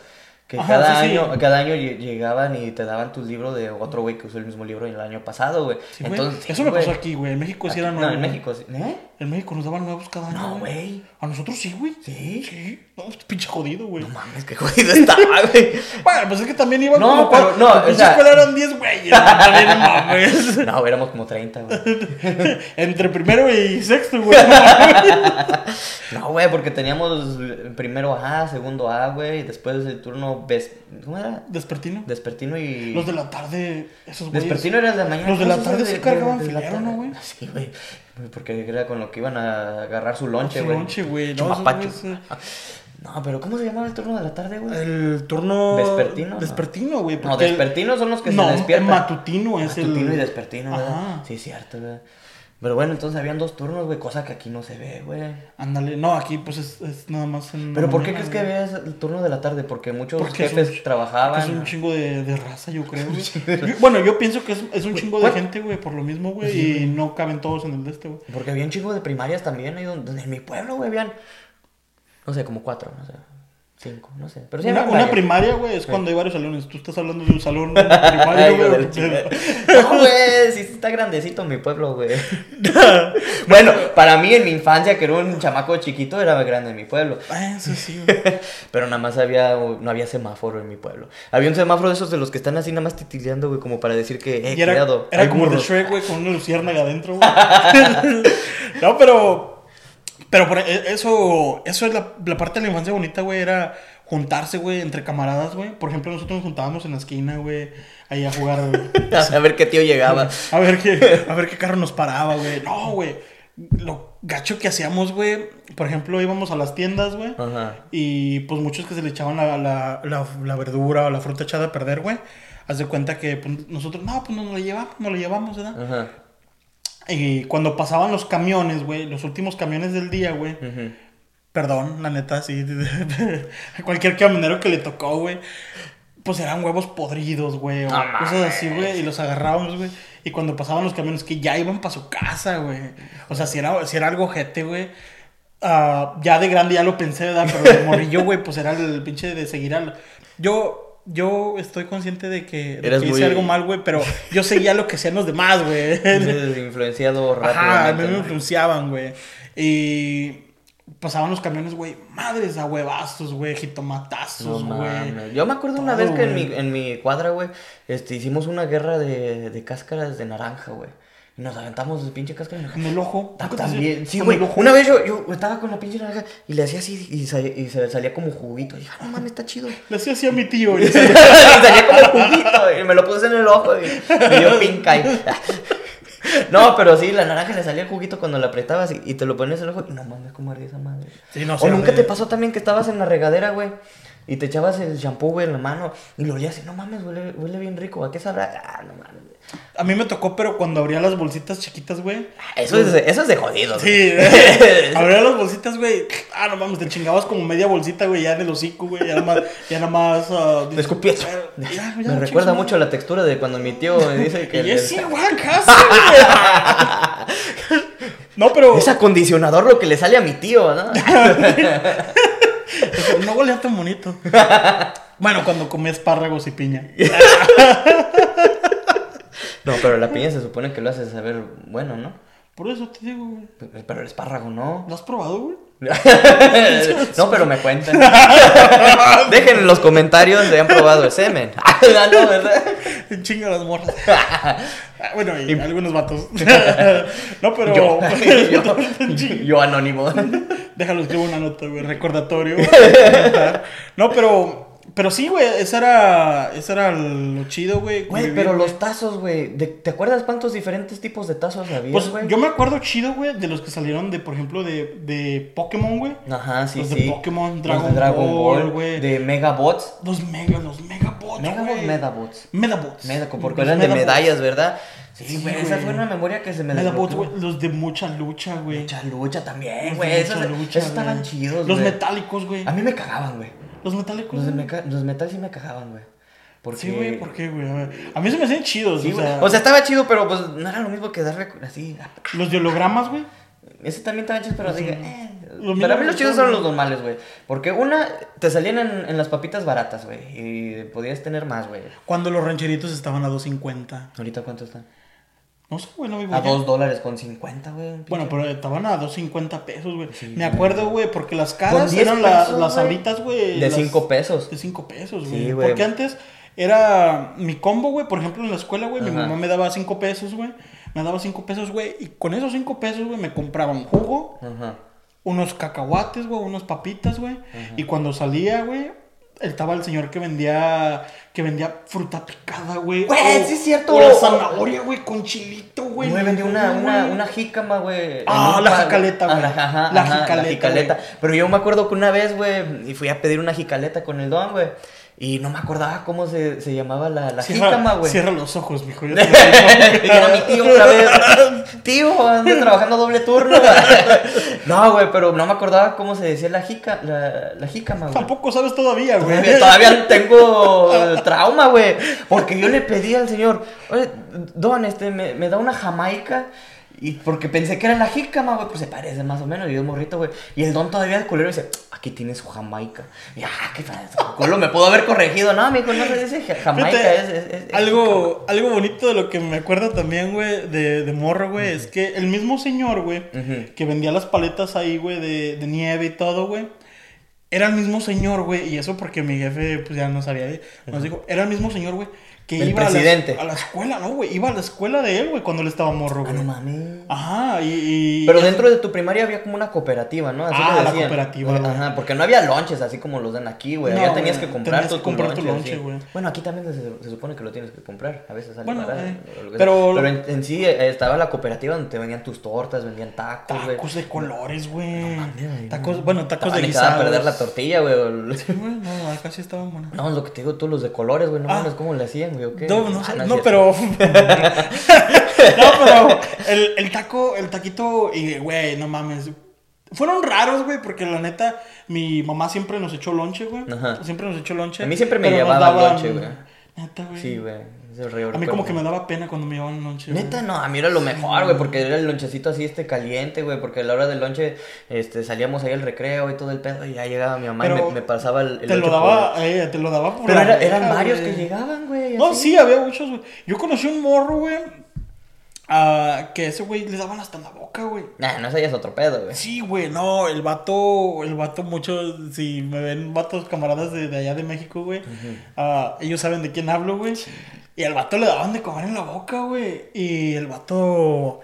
Que Ajá, cada, sí, sí. año, cada año lle- llegaban y te daban tu libro de otro güey que usó el mismo libro el año pasado, güey. Sí, güey. Entonces, Eso me güey. pasó aquí, güey. En México sí era Aquí- nuevo. No, en güey. México sí. ¿Eh? En México nos daban nuevos cada año. No, güey. A nosotros sí, güey. ¿Sí? Sí. No, este pinche jodido, güey. No mames, qué jodido estaba, güey. Bueno, pues es que también iban No, como pero no, en o sea- escuela eran 10 güeyes. güey, También no mames. No, éramos como 30, güey. Entre primero y sexto, güey. no güey, porque teníamos primero A, segundo A, güey, y después el turno ves... ¿Cómo era? Despertino. Despertino y... Los de la tarde, esos güeyes. Despertino era de la mañana. Los de la tarde de- cargaban de filero. ¿no, güey? Sí, güey. Porque era con lo que iban a agarrar su lonche, Su güey. lonche, güey. No, eh. No, pero ¿cómo se llamaba el turno de la tarde, güey? El turno. ¿Vespertino? No. Vespertino, güey. No, despertinos son los que no, se despiertan. matutino es Matutino el. y despertino, ¿verdad? Ajá. Sí, cierto, güey. Pero bueno, entonces habían dos turnos, güey, cosa que aquí no se ve, güey. Ándale. No, aquí pues es, es nada más en. ¿Pero por qué crees que había el turno de la tarde? Porque muchos Porque es jefes un- trabajaban. Es un chingo de, de raza, yo creo, güey. Bueno, yo pienso que es, es un chingo de gente, güey, por lo mismo, güey. Y no caben todos en el de este, güey. Porque había un chingo de primarias también ahí donde, en mi pueblo, güey, habían. No sé, como cuatro, no sé. Cinco, no sé. Pero sí Una, primaria, güey, es cuando hay varios salones. Tú estás hablando de un salón primario, de güey. No, güey, sí está grandecito mi pueblo, güey. bueno, para mí en mi infancia, que era un chamaco chiquito, era grande mi pueblo. Ah, Eso sí, güey. Pero nada más había, no había semáforo en mi pueblo. Había un semáforo de esos de los que están así nada más titileando, güey, como para decir que, eh, Y era, cuidado, era hay como de burros. Shrek, güey, con una luciérnaga adentro, güey. no, pero. Pero por e- eso, eso es la, la parte de la infancia bonita, güey, era juntarse, güey, entre camaradas, güey. Por ejemplo, nosotros nos juntábamos en la esquina, güey, ahí a jugar. A ver qué tío llegaba. A ver qué, a ver qué carro nos paraba, güey. No, güey. Lo gacho que hacíamos, güey. Por ejemplo, íbamos a las tiendas, güey. Ajá. Y pues muchos que se le echaban la, la, la, la verdura o la fruta echada a perder, güey. Haz de cuenta que pues, nosotros, no, pues nos la llevamos, nos la llevamos, ¿verdad? Ajá. Y cuando pasaban los camiones, güey, los últimos camiones del día, güey. Perdón, la neta, sí. Cualquier camionero que le tocó, güey. Pues eran huevos podridos, güey. O No cosas así, güey. Y los agarrábamos, güey. Y cuando pasaban los camiones que ya iban para su casa, güey. O sea, si era, si era algo jete, güey. ah, ya de grande ya lo pensé, ¿verdad? Pero de morrillo, güey, pues era el pinche de seguir al. Yo, yo estoy consciente de que, de que hice muy- algo mal, güey, pero yo seguía lo que hacían los demás, güey. Influenciado rápidamente. Ajá, a mí me influenciaban, güey. Y pasaban los camiones, güey, madres a huevazos, güey, jitomatazos, güey. Yo me acuerdo una vez que en mi, en mi cuadra, güey, este, hicimos una guerra de, de cáscaras de naranja, güey. Y nos aventamos de pinche cáscara de naranja. en el ojo. ¿Nunca te También, sí, güey. el? Una vez yo, yo estaba con la pinche naranja y le hacía así y, sal- y se salía como juguito. Y dije, "Ah, no mames, está chido. Le hacía así a mi tío. y y- salía como juguito y me lo puse en el ojo y me dio pink eye. No, pero sí, la naranja le salía el juguito cuando la apretabas y, y te lo pones en el ojo y no mames, cómo ardía esa madre. Sí, no o sé, nunca güey. te pasó también que estabas en la regadera, güey. Y te echabas el shampoo, güey, en la mano. Y lo olías y no mames, huele, huele bien rico. ¿A qué sabrá? Ah, no mames. A mí me tocó, pero cuando abría las bolsitas chiquitas, güey. Eso es, de- eso es de jodido. Sí, abría las bolsitas, güey. Ah, no mames, te chingabas como media bolsita, güey, ya en el hocico, güey. Ya nada más, ya nada más. ah, Me escupí. Ya, ya, Me chingas, recuerda mucho la textura de cuando mi tío me dice que... Y es igual, casi, güey. No, pero. Es acondicionador lo que le sale a mi tío, ¿no? No huele tan bonito. Bueno, cuando comí espárragos y piña. No, pero la piña se supone que lo hace saber bueno, ¿no? Por eso te digo, güey. Pero el espárrago no. ¿Lo has probado, güey? no, pero me cuentan. Dejen en los comentarios si han probado el semen. Ah, no, ¿verdad? Chinga las morras. Bueno, y, algunos vatos. no, pero. Yo, yo, yo anónimo. Déjalo, escribo una nota, güey. Recordatorio. no, pero. Pero sí, güey. Esa era. Era lo chido, güey. Güey, pero los tazos, güey. ¿Te acuerdas cuántos diferentes tipos de tazos había, Pues güey? yo me acuerdo chido, güey, de los que salieron de, por ejemplo, de, de Pokémon, güey. Ajá, sí, los de. Pokémon, Los Dragon de Dragon Ball, güey. De Megabots. Los mega, los megabots, Megabots. Medabots. Medabots. Meda- porque Los eran de Medabots. medallas, ¿verdad? Sí, güey, esa fue una memoria que se me Medabots, güey. Los de mucha lucha, güey. Mucha lucha también, Los güey. Esos, lucha, esos estaban güey. chidos, Los güey. metálicos, güey. A mí me cagaban, güey. Los metálicos. Los, meca- los metal sí me cagaban, güey. Porque... Sí, güey, ¿por qué, güey? A mí se me hacían chidos, Sí, o sea, O sea, estaba chido, pero pues no era lo mismo que darle así. los de hologramas, güey. Ese también estaba chido, pero dije, eh. Para mí los chidos son los normales, güey. Porque una, te salían en, en las papitas baratas, güey. Y podías tener más, güey. Cuando los rancheritos estaban a 2.50. Ahorita, ¿cuánto están? No sé, güey, no me A dos dólares con 50, güey. Bueno, pero estaban a 2.50 pesos, güey. Sí, me acuerdo, güey, porque las caras 10 eran la- pesos, las güey. sabritas, güey. De las- 5 pesos. De 5 pesos, Sí, güey. güey. Porque antes era mi combo, güey. Por ejemplo, en la escuela, güey, mi Ajá. mamá me daba 5 pesos, güey. Me daba 5 pesos, güey. Y con esos 5 pesos, güey, me compraba un jugo, Ajá. unos cacahuates, güey, unas papitas, güey. Y cuando salía, güey, estaba el señor que vendía que vendía fruta picada, güey. Güey, O- sí es cierto. O la zanahoria, güey, con chilito, güey. Güey, vendía una, Güey. una, una jícama, güey. Ah, la cuadro. jicaleta, güey. La- ajá, La jicaleta, jicaleta. güey. Pero yo me acuerdo que una vez, güey, y fui a pedir una jicaleta con el don, güey. Y no me acordaba cómo se, se llamaba la, la Cierra, jícama, güey. cierra los ojos, mijo. ya te lo digo. Y era mi tío otra vez. Tío, ando trabajando doble turno. No, güey, pero no me acordaba cómo se decía la jica, la, la jícama, güey. Tampoco sabes todavía, güey. Todavía, todavía tengo trauma, güey. Porque yo le pedí al señor, oye, don, este, me, me da una jamaica. Y porque pensé que era la jícama, güey, pues se parece más o menos. Y yo morrito, güey. Y el don todavía el culero dice, aquí tiene su jamaica. Y ah, qué culo, me pudo haber corregido. No, mijo, no se dice jamaica, es, es- algo, algo bonito de lo que me acuerdo también, güey, de, de morro, güey, es que el mismo señor, güey, que vendía las paletas ahí, güey, de, de nieve y todo, güey, era el mismo señor, güey, y eso porque mi jefe, pues ya no sabía, nos dijo, era el mismo señor, güey, que El iba a la, presidente. a la escuela, no, güey, iba a la escuela de él, güey, cuando él estaba morro, Ah, güey. no mames. Ajá, y... y- Pero dentro de tu primaria había como una cooperativa, ¿no? Así Ah, la cooperativa, güey. Ajá, porque no había lonches así como los dan aquí, güey. No, ya tenías güey, que comprar tenías tu, que comprar tu lonche, güey. Bueno, aquí también se, se supone que lo tienes que comprar. A veces sale Bueno, eh, pero-. Pero en, en sí eh, estaba la cooperativa donde te vendían tus tortas, vendían tacos, güey. Tacos de colores, güey. mames, tacos, bueno, tacos de guisados. perder la tortilla, güey. Sí, güey, no, acá sí estaban buenos. No, lo que te digo, tú los de colores, güey. No Ah. mames, ¿cómo le hacían, güey? ¿O qué? No, no, Ah, no, pero. no, pero. El, el taco, el taquito, y güey, no mames. Fueron raros, güey, porque la neta, mi mamá siempre nos echó lonche, güey. Ajá. Siempre nos echó lonche. A mí siempre me daban- lonche, güey. Neta, güey. Sí, güey. El río A mí como que me daba pena cuando me llevaban lonche. güey. Neta, no, a mí era lo mejor, güey, porque era el lonchecito así, este, caliente, güey, porque a la hora del lonche, este, salíamos ahí al recreo y todo el pedo, y ya llegaba mi mamá y Pero me, me pasaba el, el Te lo lonche daba, eh, te lo daba por por- Pero la era- eran varios güey. que llegaban, güey. No, así. sí, había muchos, güey. Yo conocí un morro, güey. Ah, que ese güey le daban hasta en la boca, güey. Nah, no, ese ya es otro pedo, güey. Sí, güey, no, el vato, el vato mucho, si me ven vatos camaradas de, de allá de México, güey, ah, ellos saben de quién hablo, güey. Y al vato le daban de comer en la boca, güey. Y el vato,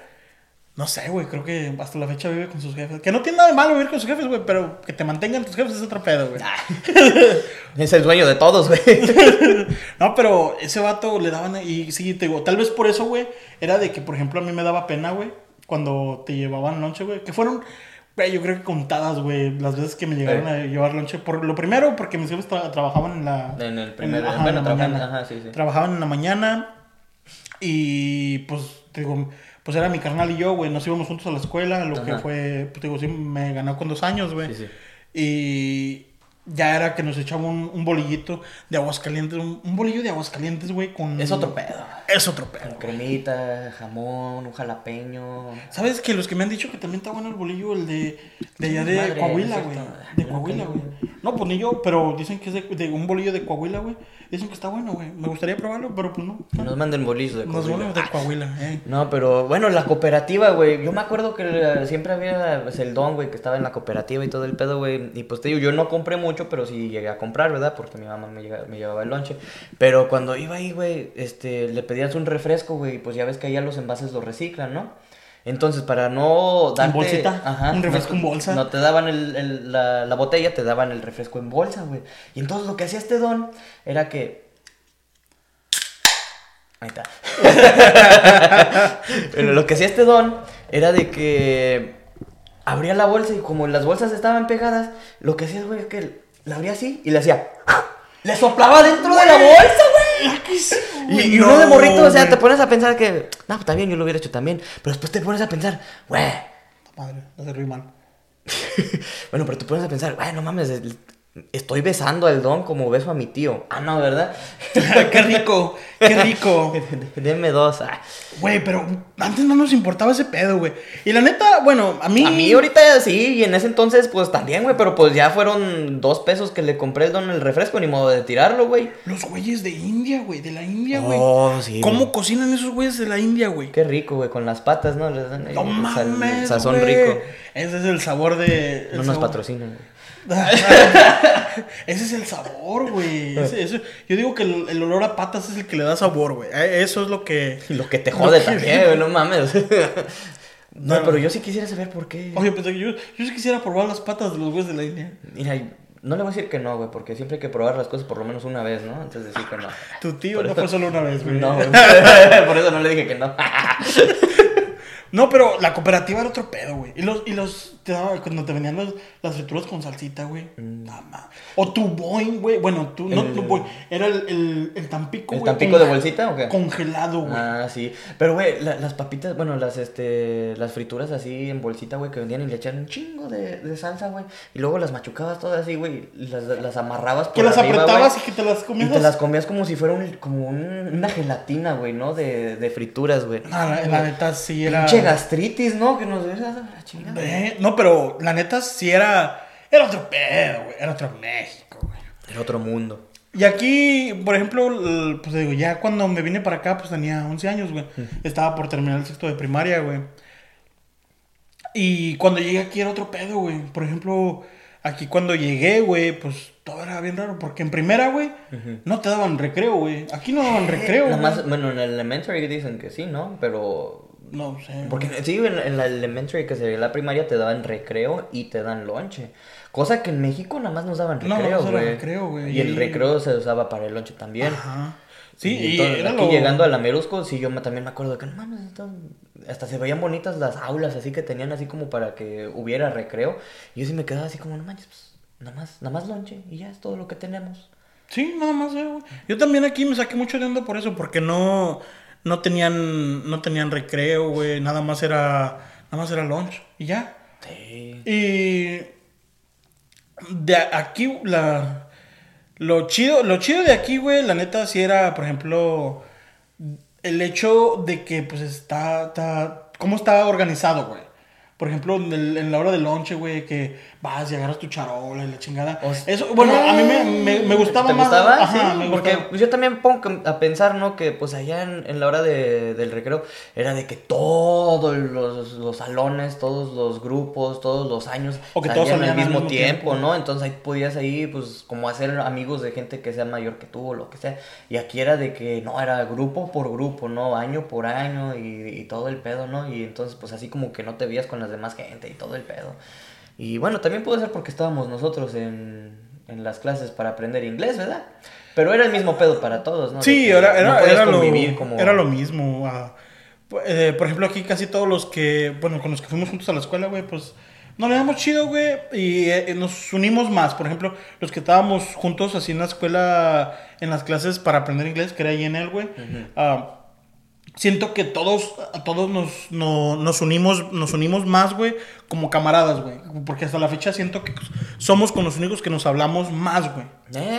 no sé, güey, creo que hasta la fecha vive con sus jefes. Que no tiene nada de malo vivir con sus jefes, güey, pero que te mantengan tus jefes es otro pedo, güey. Es el dueño de todos, güey. No, pero ese vato le daban, y sí, te digo, tal vez por eso, güey, era de que, por ejemplo, a mí me daba pena, güey, cuando te llevaban lonche, güey, que fueron Güey, yo creo que contadas, güey, las veces que me llegaron a llevar lonche. Por, lo primero, porque mis jefes tra- trabajaban en la... En el primer. ajá, bueno, en la mañana. Ajá, sí, sí. Trabajaban en la mañana y pues, te digo, pues era mi carnal y yo, güey, nos íbamos juntos a la escuela, lo que fue, pues digo, sí, me ganó con dos años, güey. Sí, sí. Y ya era que nos echaba un, un bolillito de aguas calientes, un, un bolillo de aguas calientes, güey, con... Es otro pedo. Es otro pedo. Con cremita, jamón, un jalapeño. ¿Sabes que los que me han dicho que también está bueno el bolillo, el de, de allá de Madre, Coahuila, güey? De Coahuila, güey. No, pues ni yo, pero dicen que es de, de un bolillo de Coahuila, güey. Dicen que está bueno, güey. Me gustaría probarlo, pero pues no. Que nos manden bolillos de Nos Coahuila. volvemos de Coahuila, eh. No, pero bueno, la cooperativa, güey. Yo me acuerdo que siempre había pues, el don, güey, que estaba en la cooperativa y todo el pedo, güey. Y pues te digo, yo no compré mucho, pero sí llegué a comprar, ¿verdad? Porque mi mamá me, llevaba el lonche. Pero cuando iba ahí, güey, este, le pedías un refresco, güey. Pues ya ves que allá los envases los reciclan, ¿no? Entonces, para no darte... bolsita? ¿Un refresco no, en bolsa? No te daban el, el- la, la botella, te daban el refresco en bolsa, güey. Y entonces lo que hacía este don era que Ahí está. Pero lo que hacía este don era de que abría la bolsa y como las bolsas estaban pegadas, lo que hacía, güey, es que la abría así y le hacía. Le soplaba dentro de la bolsa, güey. Y, y uno de morrito, o sea, te pones a pensar que, no, pues está bien, yo lo hubiera hecho también. Pero después te pones a pensar, güey. Madre, no se ríe mal. Bueno, pero te pones a pensar, güey, no mames, estoy besando al don como beso a mi tío. Ah, no, ¿verdad? qué rico, qué rico. Deme dos. ah. Güey, pero antes no nos importaba ese pedo, güey. Y la neta, bueno, a mí. A mí ahorita sí, y en ese entonces pues también, güey, pero pues ya fueron dos pesos que le compré el don el refresco, ni modo de tirarlo, güey. Los güeyes de India, güey, de la India, güey. Oh, sí, ¿Cómo cocinan esos güeyes de la India, güey? Qué rico, güey, con las patas, ¿no? Les dan No sal- mames, sazón rico. Ese es el sabor de. el No nos sabor- patrocinan, güey. Ese es el sabor, güey. Ese- eso- Yo digo que el, el olor a patas es el que le da sabor, güey. Eh, Eso es lo que. Lo que te jode que- también, güey, no mames. No, pero yo sí quisiera saber por qué. Oye, pues yo, yo sí quisiera probar las patas de los güeyes de la India. Mira, no le voy a decir que no, güey, porque siempre hay que probar las cosas por lo menos una vez, ¿no? Antes de decir que no. Tu tío Por no fue solo una vez, güey. No, güey. por eso no le dije que no. No, pero la cooperativa era otro pedo, güey. Y los, y los, te daba- cuando te venían los- las frituras con salsita, güey. Nada más. O tu Boeing, güey. Bueno, tu, no Mm. Tu Boeing. Era el, el, el Tampico, ¿El güey. Tampico de bolsita o qué? Congelado, güey. Ah, sí. Pero, güey, la- las papitas, bueno, las, este, las frituras así en bolsita, güey, que vendían y le echaban un chingo de, de salsa, güey. Y luego las machucabas todas así, güey. y Las, las amarrabas por que las arriba, apretabas güey, y que te las Y comías. te las comías como si fuera un, como un- una gelatina, güey, ¿no? De, de frituras, güey. Ah, la, la neta sí era. Pinche gastritis, ¿no? Que nos ves a la chingada. Eh, no, pero la neta sí era. Era otro pedo, güey. Era otro México, güey. Era otro mundo. Y aquí, por ejemplo, pues digo, ya cuando me vine para acá, pues tenía 11 años, güey. Estaba por terminar el sexto de primaria, güey. Y cuando llegué aquí era otro pedo, güey. Por ejemplo, aquí cuando llegué, güey, pues todo era bien raro. Porque en primera, güey, no te daban recreo, güey. Aquí no daban recreo, Nada güey. más, bueno, en el elementary dicen que sí, ¿no? Pero No sé. Porque sí, en, en la elementary, que sería la primaria, te daban recreo y te dan lonche. Cosa que en México nada más nos daban recreo, güey. recreo, güey. Y el recreo se usaba para el lonche también. Ajá. Sí, y y, entonces, era aquí lo- llegando a la Merusco, sí, yo también me acuerdo de que no mames, hasta se veían bonitas las aulas, así que tenían así como para que hubiera recreo. Y yo sí me quedaba así como, no manches, pues, nada más, nada más lonche y ya es todo lo que tenemos. Sí, nada más, eh, güey. Yo también aquí me saqué mucho de onda por eso, porque no, no tenían, no tenían recreo, güey. Nada más era, nada más era lunch y ya. Sí. Y de aquí la, lo chido, lo chido de aquí, güey, la neta sí era, por ejemplo, el hecho de que, pues, está, está, cómo está organizado, güey. Por ejemplo, en, el- en la hora del lonche, güey, que vas y agarras tu charola y la chingada. O sea, Eso, bueno, a mí me, me, me gustaba ¿Te más. gustaba? Ajá, sí, me porque gustaba. pues, yo también pongo a pensar, ¿no? Que pues allá en, en la hora de- del recreo era de que todos los, los salones, todos los grupos, todos los años O que todos salían al al mismo mismo tiempo, tiempo. ¿no? Entonces ahí podías ahí pues como hacer amigos de gente que sea mayor que tú o lo que sea. Y aquí era de que no, era grupo por grupo, ¿no? Año por año y, y todo el pedo, ¿no? Y entonces pues así como que no te veías con las demás gente y todo el pedo. Y bueno, también puede ser porque estábamos nosotros en, en las clases para aprender inglés, ¿verdad? Pero era el mismo pedo para todos, ¿no? Sí, que era, no era, era, lo, como- era lo mismo. eh, por ejemplo, aquí casi todos los que, bueno, con los que fuimos juntos a la escuela, güey, pues, Nos le damos chido, güey, y eh, nos unimos más. Por ejemplo, los que estábamos juntos así en la escuela, en las clases para aprender inglés, que era ahí en él, güey. Siento que todos, todos nos, no- nos unimos, nos unimos más, güey, como camaradas, güey. Porque hasta la fecha siento que somos con los únicos que nos hablamos más, güey.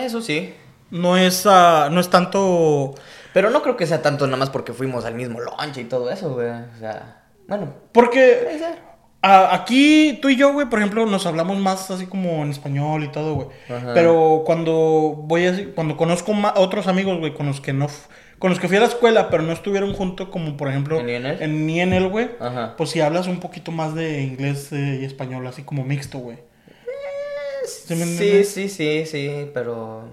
Eso sí. No es, ah, no es tanto... Pero no creo que sea tanto nada más porque fuimos al mismo lunch y todo eso, güey. O sea, bueno, Porque a- aquí tú y yo, güey, por ejemplo, nos hablamos más así como en español y todo, güey. Pero cuando voy así, cuando conozco ma- otros amigos, güey, con los que no... Con los que fui a la escuela, pero no estuvieron juntos, como por ejemplo ¿En INL? en INL, güey. Ajá. Pues si hablas un poquito más de inglés eh, y español, así como mixto, güey. ¿Sí me Sí, sí, sí, sí, pero.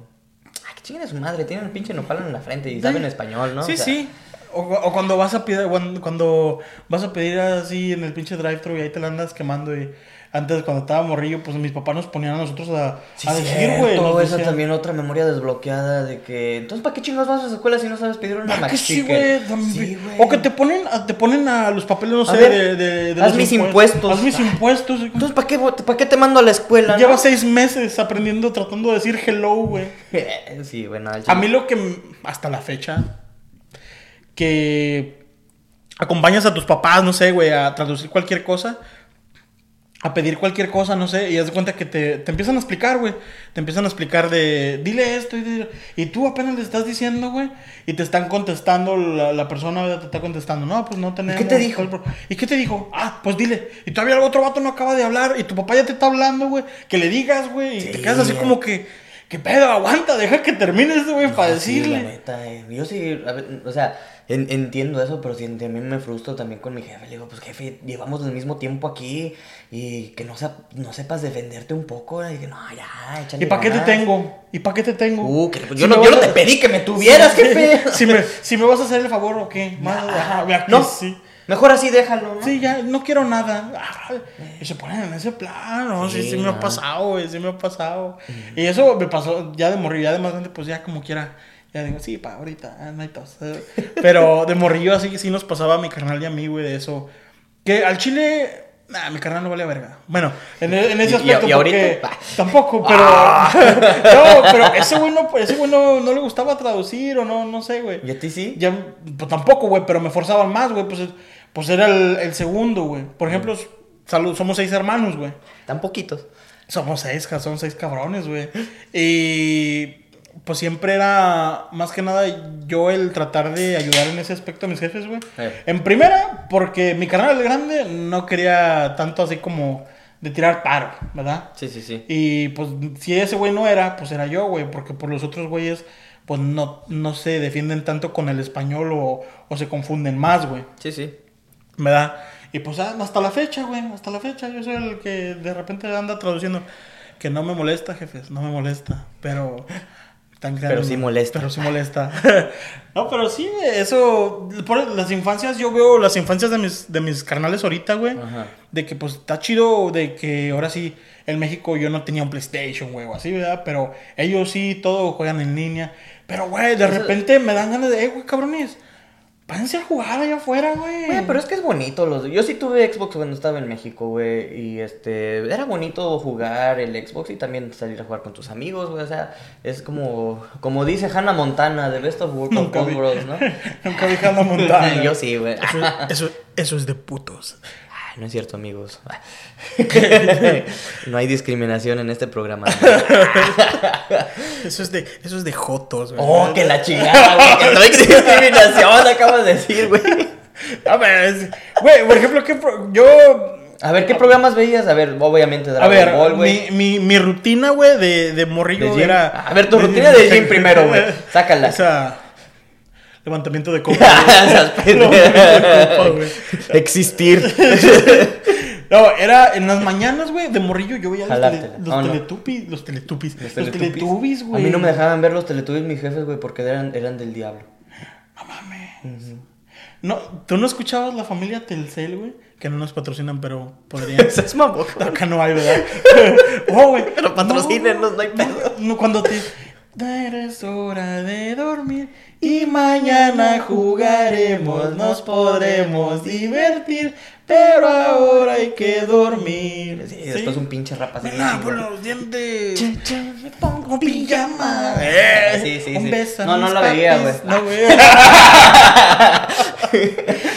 Ay, que chinguen a su madre, tienen un pinche nopal en la frente y saben español, ¿no? Sí, O sea, sí. O, o cuando vas a pedir, cuando, cuando vas a pedir así en el pinche drive-thru y ahí te la andas quemando y antes cuando estaba morrillo, pues mis papás nos ponían a nosotros a, Sí, a decir, güey. todo eso decían, también otra memoria desbloqueada de que. Entonces, ¿para qué chingados vas a la escuela si no sabes pedir una "Ah, que sí, güey. también". Sí. O que te ponen, a- te ponen a los papeles, no sé, ver, de, de, de haz los mis impuestos. Haz mis impuestos. Entonces, ¿para qué, ¿para qué te mando a la escuela? Lleva no? seis meses aprendiendo, tratando de decir hello, güey. sí, bueno, al A mí lo que, hasta la fecha, que acompañas a tus papás, no sé, güey, a traducir cualquier cosa, a pedir cualquier cosa, no sé, y haz de cuenta que te, te empiezan a explicar, güey. Te empiezan a explicar de, dile esto, y, dile- y tú apenas le estás diciendo, güey, y te están contestando, la, la persona ¿verdad? te está contestando, no, pues no tenemos... qué te dijo? ¿Y qué te dijo? Ah, pues dile, y todavía el otro vato no acaba de hablar, y tu papá ya te está hablando, güey, que le digas, güey, y Sí, te quedas así como que, ¿qué pedo? Aguanta, deja que termine esto, güey, para sí, decirle. la neta, eh. Yo sí, a ver, o sea, en- entiendo eso, pero sí, también me frustro también con mi jefe. Le digo, pues jefe, llevamos el mismo tiempo aquí y que no, no sepas defenderte un poco. Y no, ya, échale ¿Y para qué te ganas". tengo? ¿Y para qué te tengo? Uh, que, pues, Si yo, no, yo no a- te pedí que me tuvieras, jefe. si, me, si me vas a hacer el favor o qué. Más, ajá, vea que no, sí. mejor así déjalo, ¿no? Sí, ya, no quiero nada. Ah, Y se ponen en ese plan, ¿no? Sí, sí, Sí, me ha pasado, güey, sí me ha pasado. Y eso me pasó ya de morir, ya de más grande, pues ya como quiera. Ya digo, sí, pa, ahorita, ah, no hay tos. Pero de morrillo así que sí nos pasaba a mi carnal y a mí, güey, de eso. Que al chile, nah, mi carnal no vale verga. Bueno, en, en ese ¿Y- y- aspecto, y ahorita? porque Ah. tampoco, pero. no, pero ese güey no, ese güey no, no le gustaba traducir o no, no sé, güey. ¿Y a ti sí? Ya, pues tampoco, güey, pero me forzaban más, güey. Pues, pues era el, el segundo, güey. Por ejemplo, salud, somos seis hermanos, güey. Tan poquitos. Somos seis, son seis cabrones, güey. Y pues siempre era, más que nada, yo el tratar de ayudar en ese aspecto a mis jefes, güey. Eh. En primera, porque mi carnal el grande no quería tanto así como de tirar paro, ¿verdad? Sí, sí, sí. Y pues si ese güey no era, pues era yo, güey, porque por los otros güeyes, pues no, no se defienden tanto con el español o, o se confunden más, güey, Sí, sí. ¿verdad? Y pues ah, hasta la fecha, güey, hasta la fecha, yo soy el que de repente anda traduciendo, que no me molesta, jefes, no me molesta, pero... Tan Pero sí molesta. Pero sí molesta. no, pero sí, eso, por las infancias, yo veo las infancias de mis, de mis carnales ahorita, güey. Ajá. De que pues está chido de que ahora sí en México yo no tenía un PlayStation, güey, o así, ¿verdad? Pero ellos sí, todo juegan en línea. Pero, güey, de repente me dan ganas de, eh, güey, cabrones, váyanse a jugar allá afuera, güey. Güey, pero es que es bonito. Los... Yo sí tuve Xbox cuando estaba en México, güey. Y este. Era bonito jugar el Xbox y también salir a jugar con tus amigos, güey. O sea, es como. Como dice Hannah Montana de Best of World of. Worlds, ¿no? Nunca vi Hannah Montana. Yo sí, güey. Eso, eso, eso es de putos. Ay, no es cierto, amigos. no hay discriminación en este programa. Eso es de, eso es de jotos, güey. Oh, que la chingada, güey. Que no hay discriminación, acabas de decir, güey. A ver, güey, por ejemplo, ¿qué pro- yo... A ver, ¿qué programas veías? A ver, obviamente A Dragon ver, Ball, güey. mi, mi, mi rutina, güey, de, de morrillo ¿De era... A ver, tu rutina de gym primero, güey. Sácala. Esa... Levantamiento de copa. Esas güey. Levantamiento de copa, güey. Existir. No, era en las mañanas, güey, de morrillo yo veía los, Oh, no. teletubbies, los teletubbies, los Teletubbies. teletubbies, A güey. mí no me dejaban ver los teletubbies mis jefes, güey, porque eran, eran del diablo. No mames. No, ¿tú no escuchabas la familia Telcel, güey? Que no nos patrocinan, pero podrían. es mamón. Acá no hay, ¿verdad? oh, güey. Pero patrocínenos, no hay pedo. No, cuando te. Es hora de dormir y mañana jugaremos, nos podremos divertir, pero ahora hay que dormir. Sí, y después un pinche rap así. Me lavo chingón. los dientes. Che, che, me pongo pijama. Eh, Sí, sí, un sí. beso No, no la veía, güey. No, güey.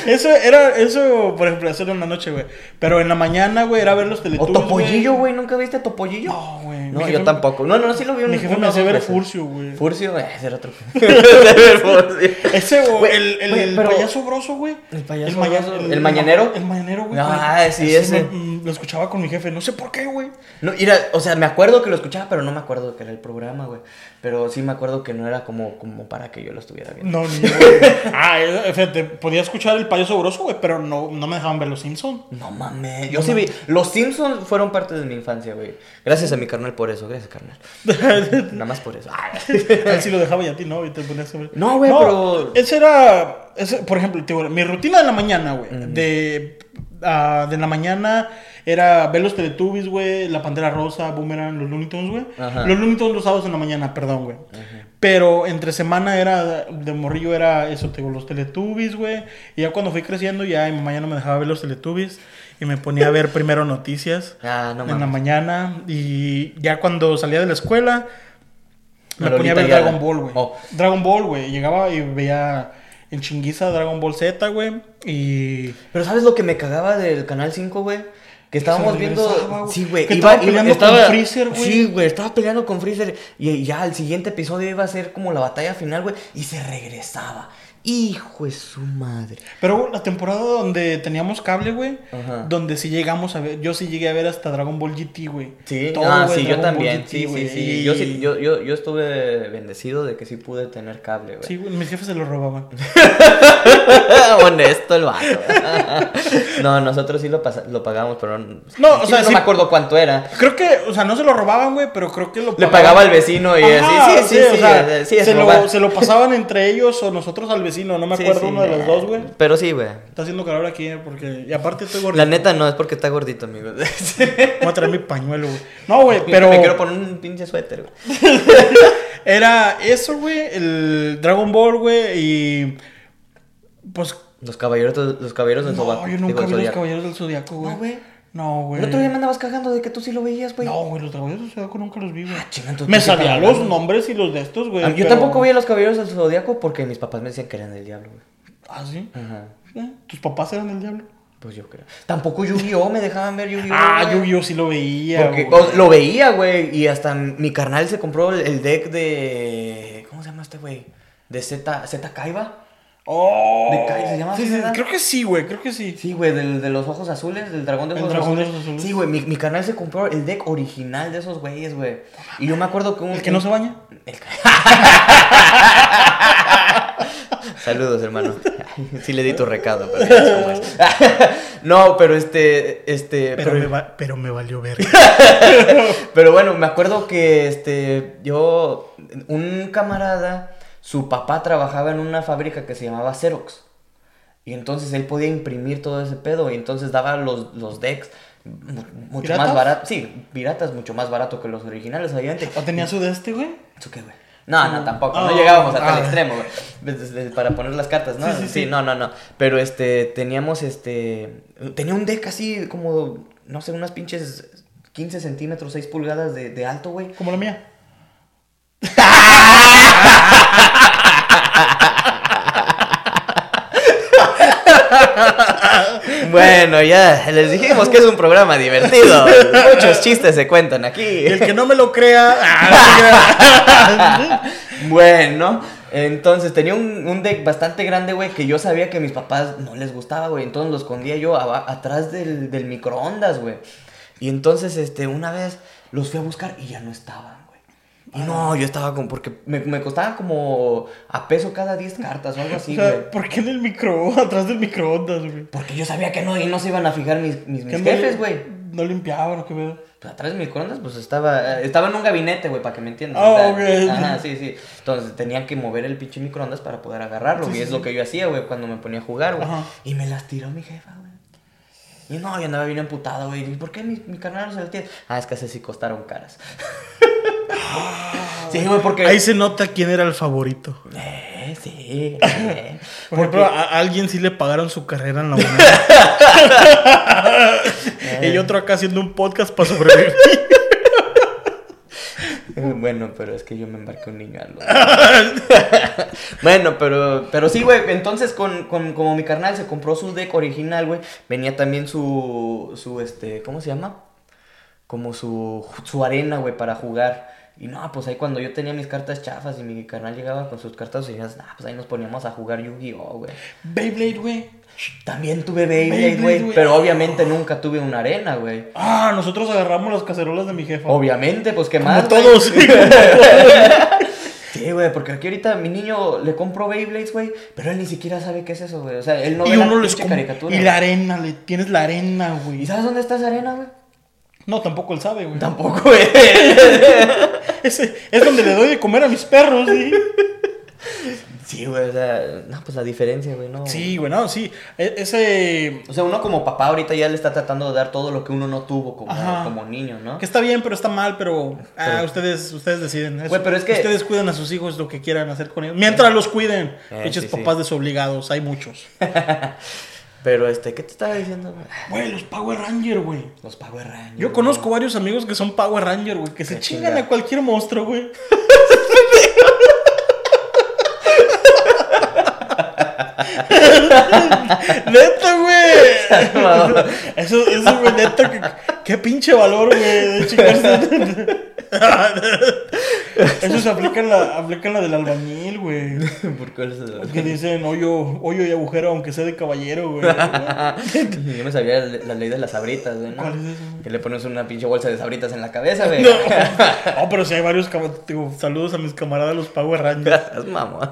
eso era, eso, por ejemplo, eso era en la noche, güey. Pero en la mañana, güey, era ver los O teletubbies, Topollillo, güey. ¿Nunca viste a Topollillo? No, güey. No, yo jefe- tampoco. No, no, sí lo vi Mi jefe una me o hacía ver. Furcio, güey. Furcio, eh, ese era otro. Ese, güey, Güey, el, el, güey, el payaso broso, güey. El payaso. ¿El mañanero? El mañanero, güey. Ah, güey. sí, ese. lo escuchaba con mi jefe, no sé por qué, güey. No, mira, o sea, me acuerdo que lo escuchaba, pero no me acuerdo que era el programa, güey. Pero sí me acuerdo que no era como, como para que yo lo estuviera viendo. No, ni yo. Ah, fíjate, podía escuchar el payaso broso, güey, pero no, no me dejaban ver los Simpsons. No mames. Yo sí vi. Los Simpsons fueron parte de mi infancia, güey. Gracias a mi carnal por eso, gracias, carnal. Nada más por eso. A él sí lo dejaba y a ti no, y te ponías a ver. No, güey, pero- Ese era, ese, por ejemplo, mi rutina de la mañana, güey. De, ah, de la mañana era ver los Teletubbies, güey, La Pantera Rosa, Boomerang, los Looney Tunes, güey. Los Looney Tunes los sábados en la mañana, perdón, güey. Pero entre semana era, de morrillo era eso, te digo, los Teletubbies, güey. Y ya cuando fui creciendo, ya mi mamá ya no me dejaba ver los Teletubbies. Y me ponía a ver primero noticias Ah, no en la mames. mañana. Y ya cuando salía de la escuela, me Pero ponía a ver ya Dragon la- Ball, güey. Oh. Dragon Ball, güey. Llegaba y veía en chinguiza Dragon Ball Z, güey. Y. Pero ¿sabes lo que me cagaba del Canal 5, güey? Que estábamos viendo. Sí, güey. Estaba peleando estaba- con Freezer, güey. Sí, güey. Estaba peleando con Freezer. Y ya el siguiente episodio iba a ser como la batalla final, güey. Y se regresaba. Hijo de su madre. Pero la temporada donde teníamos cable, güey. Ajá. Donde sí llegamos a ver. Yo sí llegué a ver hasta Dragon Ball GT, güey. Sí, Todo, ah, sí, yo Dragon también. GT, sí, sí, güey. sí. Y- Yo, sí yo, yo, yo estuve bendecido de que sí pude tener cable, güey. Sí, güey. Mis jefes se lo robaban. Honesto el vato. no, nosotros sí lo, lo pagamos, pero no, No, o sí, sea, no sí- me acuerdo cuánto era. Creo que, o sea, no se lo robaban, güey, pero creo que lo Le pagaban. pagaba al vecino y Ajá, así, sí, sí, sí, o sea, sí, es se, robar. lo, se lo pasaban entre ellos o nosotros al vecino, no me acuerdo sí, uno de los eh, dos, güey. Pero sí, güey. Está haciendo calor aquí, eh, porque. Y aparte estoy gordito. La neta no, es porque está gordito, amigo. Voy a traer mi pañuelo, güey. No, güey, pero. Me quiero poner un pinche suéter, güey. Era eso, güey, el Dragon Ball, güey, y. Pues. Los caballeros, los caballeros del No, Zodiaco. yo digo, nunca del vi los caballeros del Zodiaco, güey. No, güey. No, güey. El otro día me andabas cagando de que tú sí lo veías, güey. No, güey, los caballeros del Zodiaco nunca los vi, güey. Ah, chinga, entonces, Me ¿qué sabían estás los nombres y los de estos, güey. Ah, Yo pero- tampoco vi a los caballeros del Zodiaco porque mis papás me decían que eran del diablo, güey. Ah, sí. Ajá. ¿Eh? ¿Tus papás eran del diablo? Pues yo creo. Tampoco Yu-Gi-Oh! me dejaban ver Yu-Gi-Oh! Ah, güey. Yu-Gi-Oh! sí lo veía, Porque güey. o- lo veía, güey. Y hasta mi carnal se compró el, el deck de. ¿Cómo se llama este güey? De Z, Z Kaiba. Oh. ¿De Kai se llama Sí, así, sí, verdad? creo que sí, güey, creo que sí. Sí, güey, del, de los ojos azules, del dragón de El ojos dragón de azules. ojos azules. Sí, güey, mi, mi carnal se compró el deck original de esos güeyes, güey. Y yo me acuerdo que un. ¿El que no se baña? El Saludos, hermano. Sí le di tu recado, pero cómo es. No, pero este, este, Pero, pero, me, va- pero me valió ver. pero bueno, me acuerdo que este, yo, un camarada, su papá trabajaba en una fábrica que se llamaba Xerox. Y entonces él podía imprimir todo ese pedo y entonces daba los, los decks mu- mucho ¿Piratas? más barato. Sí, piratas mucho más barato que los originales, obviamente. ¿O tenía su de este, güey? ¿Eso qué, güey? No, no, tampoco. No Oh, llegábamos a tal ah. extremo, güey. Para poner las cartas, ¿no? Sí, sí, sí. no, no, no. Pero este, teníamos este. Tenía un deck así como, no sé, unas pinches 15 centímetros, 6 pulgadas de, de alto, güey. Como la mía. Bueno, ya les dijimos que es un programa divertido. Muchos chistes se cuentan aquí. Y el que no me lo crea. ah, Bueno, entonces tenía un, un deck bastante grande, güey, que yo sabía que a mis papás no les gustaba, güey. Entonces lo escondía yo atrás del, del microondas, güey. Y entonces, este, una vez los fui a buscar y ya no estaban, güey. Y no, yo estaba como, porque me, me costaba como a peso cada 10 cartas o algo o así, güey. ¿por qué en el micro, atrás del microondas, güey? Porque yo sabía que no, y no se iban a fijar mis, mis, mis ¿Qué no- jefes, güey. No limpiaban o qué pedo. Pues atrás del microondas, pues estaba, eh, estaba en un gabinete, güey, para que me entiendan. Ah, o sea, ok. Ajá, sí, sí. Entonces tenían que mover el pinche microondas para poder agarrarlo, y es lo que yo hacía, güey, cuando me ponía a jugar, güey. Ajá. Y me las tiró mi jefa, güey. Y no, yo andaba bien emputado, güey. ¿Y por qué mi, mi carnal no se las tira? Ah, es que esas sí costaron caras. Sí, güey, porque. Ahí se nota quién era el favorito. Eh, sí. eh. Por ejemplo, a, a alguien sí le pagaron su carrera en la UNAM. y otro acá haciendo un podcast para sobrevivir. Bueno, pero es que yo me embarqué un niño algo. bueno, pero, pero sí, güey. Entonces, con, con, como mi carnal se compró su deck original, güey, venía también su, su, este, ¿cómo se llama? Como su, su arena, güey, para jugar. Y no, pues ahí cuando yo tenía mis cartas chafas y mi carnal llegaba con sus cartas originales, nah, pues ahí nos poníamos a jugar Yu-Gi-Oh, güey. Beyblade, güey. También tuve Beyblade, güey, pero obviamente nunca tuve una arena, güey. Ah, nosotros agarramos las cacerolas de mi jefa. Obviamente, pues qué Como más. todos. sí, como todos. Sí, güey, porque aquí ahorita mi niño le compro Beyblades, güey, pero él ni siquiera sabe qué es eso, güey. O sea, él no ve y la uno les pinche com- caricatura. Y la arena, le tienes la arena, güey. ¿Y sabes dónde está esa arena, güey? No, tampoco él sabe, güey. Tampoco, güey. Ese es donde le doy de comer a mis perros, sí. sí, güey, o sea, no, pues la diferencia, güey, no. Sí, güey, no, sí. E- ese. O sea, uno como papá ahorita ya le está tratando de dar todo lo que uno no tuvo como, Ajá. como niño, ¿no? Que está bien, pero está mal, pero. Ah, Pero- ustedes, ustedes deciden. Eso. Güey, pero es que- Ustedes cuidan a sus hijos lo que quieran hacer con ellos. Mientras los cuiden. Eh, sí. papás desobligados, hay muchos. Pero, este, ¿qué te estaba diciendo, güey? Güey, los Power Ranger, güey. Los Power Rangers. Yo conozco varios amigos que son Power Ranger, güey, que se chingan chinga. a cualquier monstruo, güey. neta, güey. Eso, eso, güey, neta, que- qué pinche valor, güey, de chingarse. Eso se aplica en la, aplica en la del albañil, güey. ¿Por qué les- Que dicen hoyo, hoyo y agujero, aunque sea de caballero, güey. Yo me sabía la, ley de las sabritas, güey, ¿no? ¿Cuál es eso? Que le pones una pinche bolsa de sabritas en la cabeza, güey. No. No, pero si hay varios. digo, saludos a mis camaradas, los Power Rangers. Es mamón.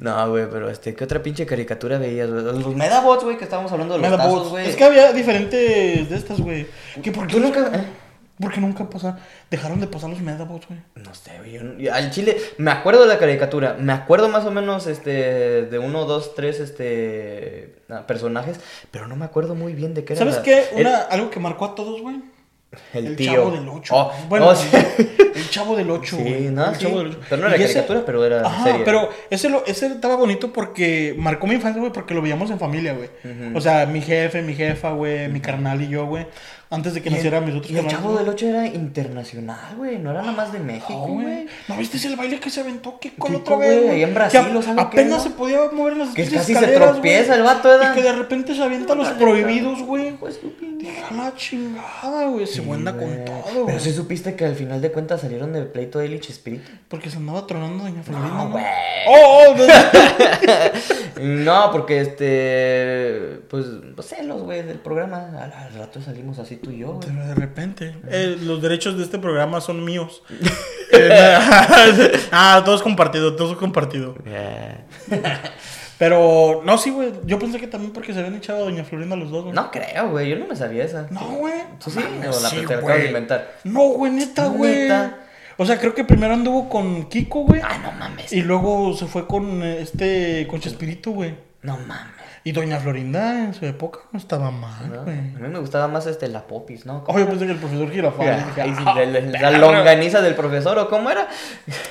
No, güey, pero este, ¿qué otra pinche caricatura veías, güey? Los Medabots, güey, que estábamos hablando de los Medabots. tazos, güey. Es que había diferentes de estas, güey. ¿Qué por qué ¿Tú nunca...? eh? Porque nunca pasaron. Dejaron de pasar los Medabots, güey. No sé, güey. yo no- yo- al chile, me acuerdo de la caricatura. Me acuerdo más o menos este, de uno, dos, tres este, ah, personajes. Pero no me acuerdo muy bien de qué era. ¿Sabes la- qué? el- Una, algo que marcó a todos, güey. El, El tío. Chavo del 8. Oh, bueno, oh, sí. el Chavo del 8, Sí, no, el sí. Chavo del Ocho. Pero no era Y ese- caricatura, pero era Ajá, serie. pero ese, lo, ese estaba bonito porque marcó mi infancia, güey, porque lo veíamos en familia, güey. O sea, mi jefe, mi jefa, güey, mi carnal y yo, güey. Antes de que nacieran mis otros Y el Chavo del 8 era internacional, güey. No era nada más de México, güey. ¿No viste el baile que se aventó? ¿Qué con otra vez, güey, en Brasil, ¿o qué, Apenas se podía mover en las Que casi se tropieza el vato, ¿verdad? Y que de repente se avienta los prohibidos, güey. Deja la chingada, güey. Se buena con todo, Pero sí supiste que al final de cuentas salieron del pleito de él y Chespirito. Porque se andaba tronando Doña Florinda, No, güey. Oh, oh, no. No, porque este. Pues, pues celos, güey, del programa. Al, al rato salimos así güey. Pero de repente, eh, los derechos de este programa son míos. Eh, ah, todos compartidos, todos compartido. Pero, no, sí, güey. Yo pensé que también porque se habían echado a Doña Florinda los dos, güey. No creo, güey. Yo no me sabía esa. No, güey. ¿Tú sí? Mames, ¿O la sí, acabas de inventar? No, güey, neta, güey. O sea, creo que primero anduvo con Kiko, güey. Ah, no mames. Y luego se fue con este, con Chespirito, güey. No mames. Y Doña Florinda en su época no estaba mal, ¿no? güey. A mí me gustaba más este, la popis, ¿no? Oh, yo pensé que el profesor Girafales. "Ah, la, la- la perro". longaniza del profesor, ¿o cómo era?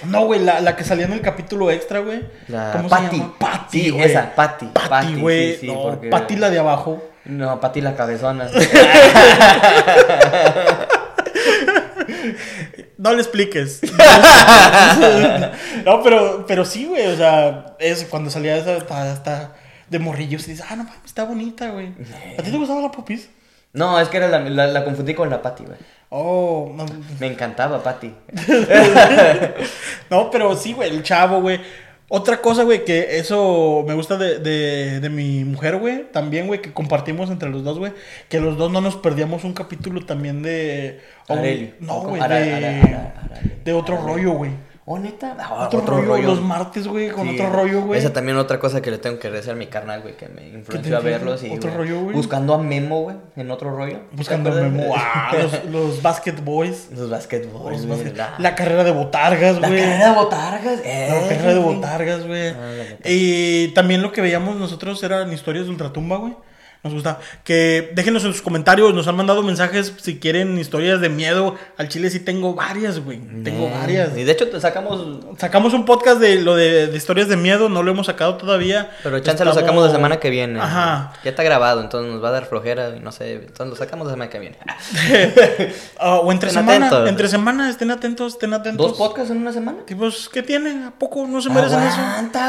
No, güey, la, la que salía en el capítulo extra, güey. La ¿Cómo Patty. se llama? Patty, Sí, güey. esa, Patty. Patty, güey. sí, sí, no, porque- Patty la de abajo. No, Patty la cabezona. No le expliques. no, pero, pero sí, güey. O sea, es cuando salía esa hasta, hasta de morrillos y dices, ah, no mames, está bonita, güey. ¿A ti te gustaba la popis? No, es que era la, la, la confundí con la Patty, güey. Oh, no. Me encantaba Patty. No, pero sí, güey, el chavo, güey. Otra cosa, güey, que eso me gusta de, de, de mi mujer, güey. También, güey, que compartimos entre los dos, güey. Que los dos no nos perdíamos un capítulo también de. o un- Areli. No, güey, de. De otro rollo, güey. ¿Oh, neta? Ah, Otro, rollo, los martes, güey, con Sí, otro rollo, güey. Esa también otra cosa que le tengo que agradecer a mi carnal, güey, que me influenció a verlos. Y, ¿Otro rollo, güey? Buscando a Memo, güey, en otro rollo. Buscando ¿Te acuerdas? Memo. Ah, los, los Basket Boys. Los basket- la- La carrera de botargas, La güey. carrera de botargas. Eh, La carrera de botargas, güey. Ah, la. Y también lo que veíamos nosotros eran historias de Ultratumba, güey. Nos gusta. Que déjenos en sus comentarios. Nos han mandado mensajes si quieren historias de miedo. Al chile sí tengo varias, güey. Tengo Eh, varias. Y de hecho te sacamos. Sacamos un podcast de lo de, de historias de miedo. No lo hemos sacado todavía. Pero chance lo sacamos la semana que viene. Ajá. Ya está grabado, entonces nos va a dar flojera. y No sé. Entonces lo sacamos la semana que viene. Ah, o entre Estén semana. atentos. Entre semana. Estén atentos. Estén atentos. ¿Dos podcasts en una semana? Tipos, ¿qué tienen? ¿A poco no se merecen eso?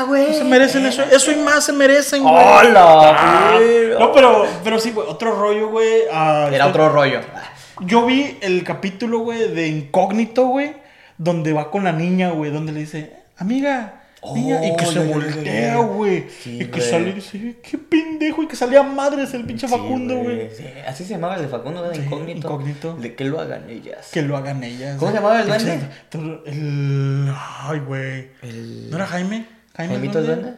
Güey. No se merecen eso. Eso y más se merecen, güey. ¡Hola, güey! No, pero, pero sí, güey. Otro rollo, güey. ah, Era otro rollo. Yo vi el capítulo, güey, de Incógnito, güey. Donde va con la niña, güey. Donde le dice, amiga. Niña, y que Oh, se ya, ya, ya, voltea, ya. güey. Sí, y que güey. sale y dice, qué pendejo. Y que salía madres el pinche Facundo, Sí, güey. Sí, Así se llamaba el de Facundo, ¿verdad? Sí, Incógnito. Incógnito. De que lo hagan ellas. Que lo hagan ellas. ¿Cómo se llamaba el Pinche- duende? El. Ay, güey. El... ¿No era Jaime? ¿Jaime ¿Jaimito el duende?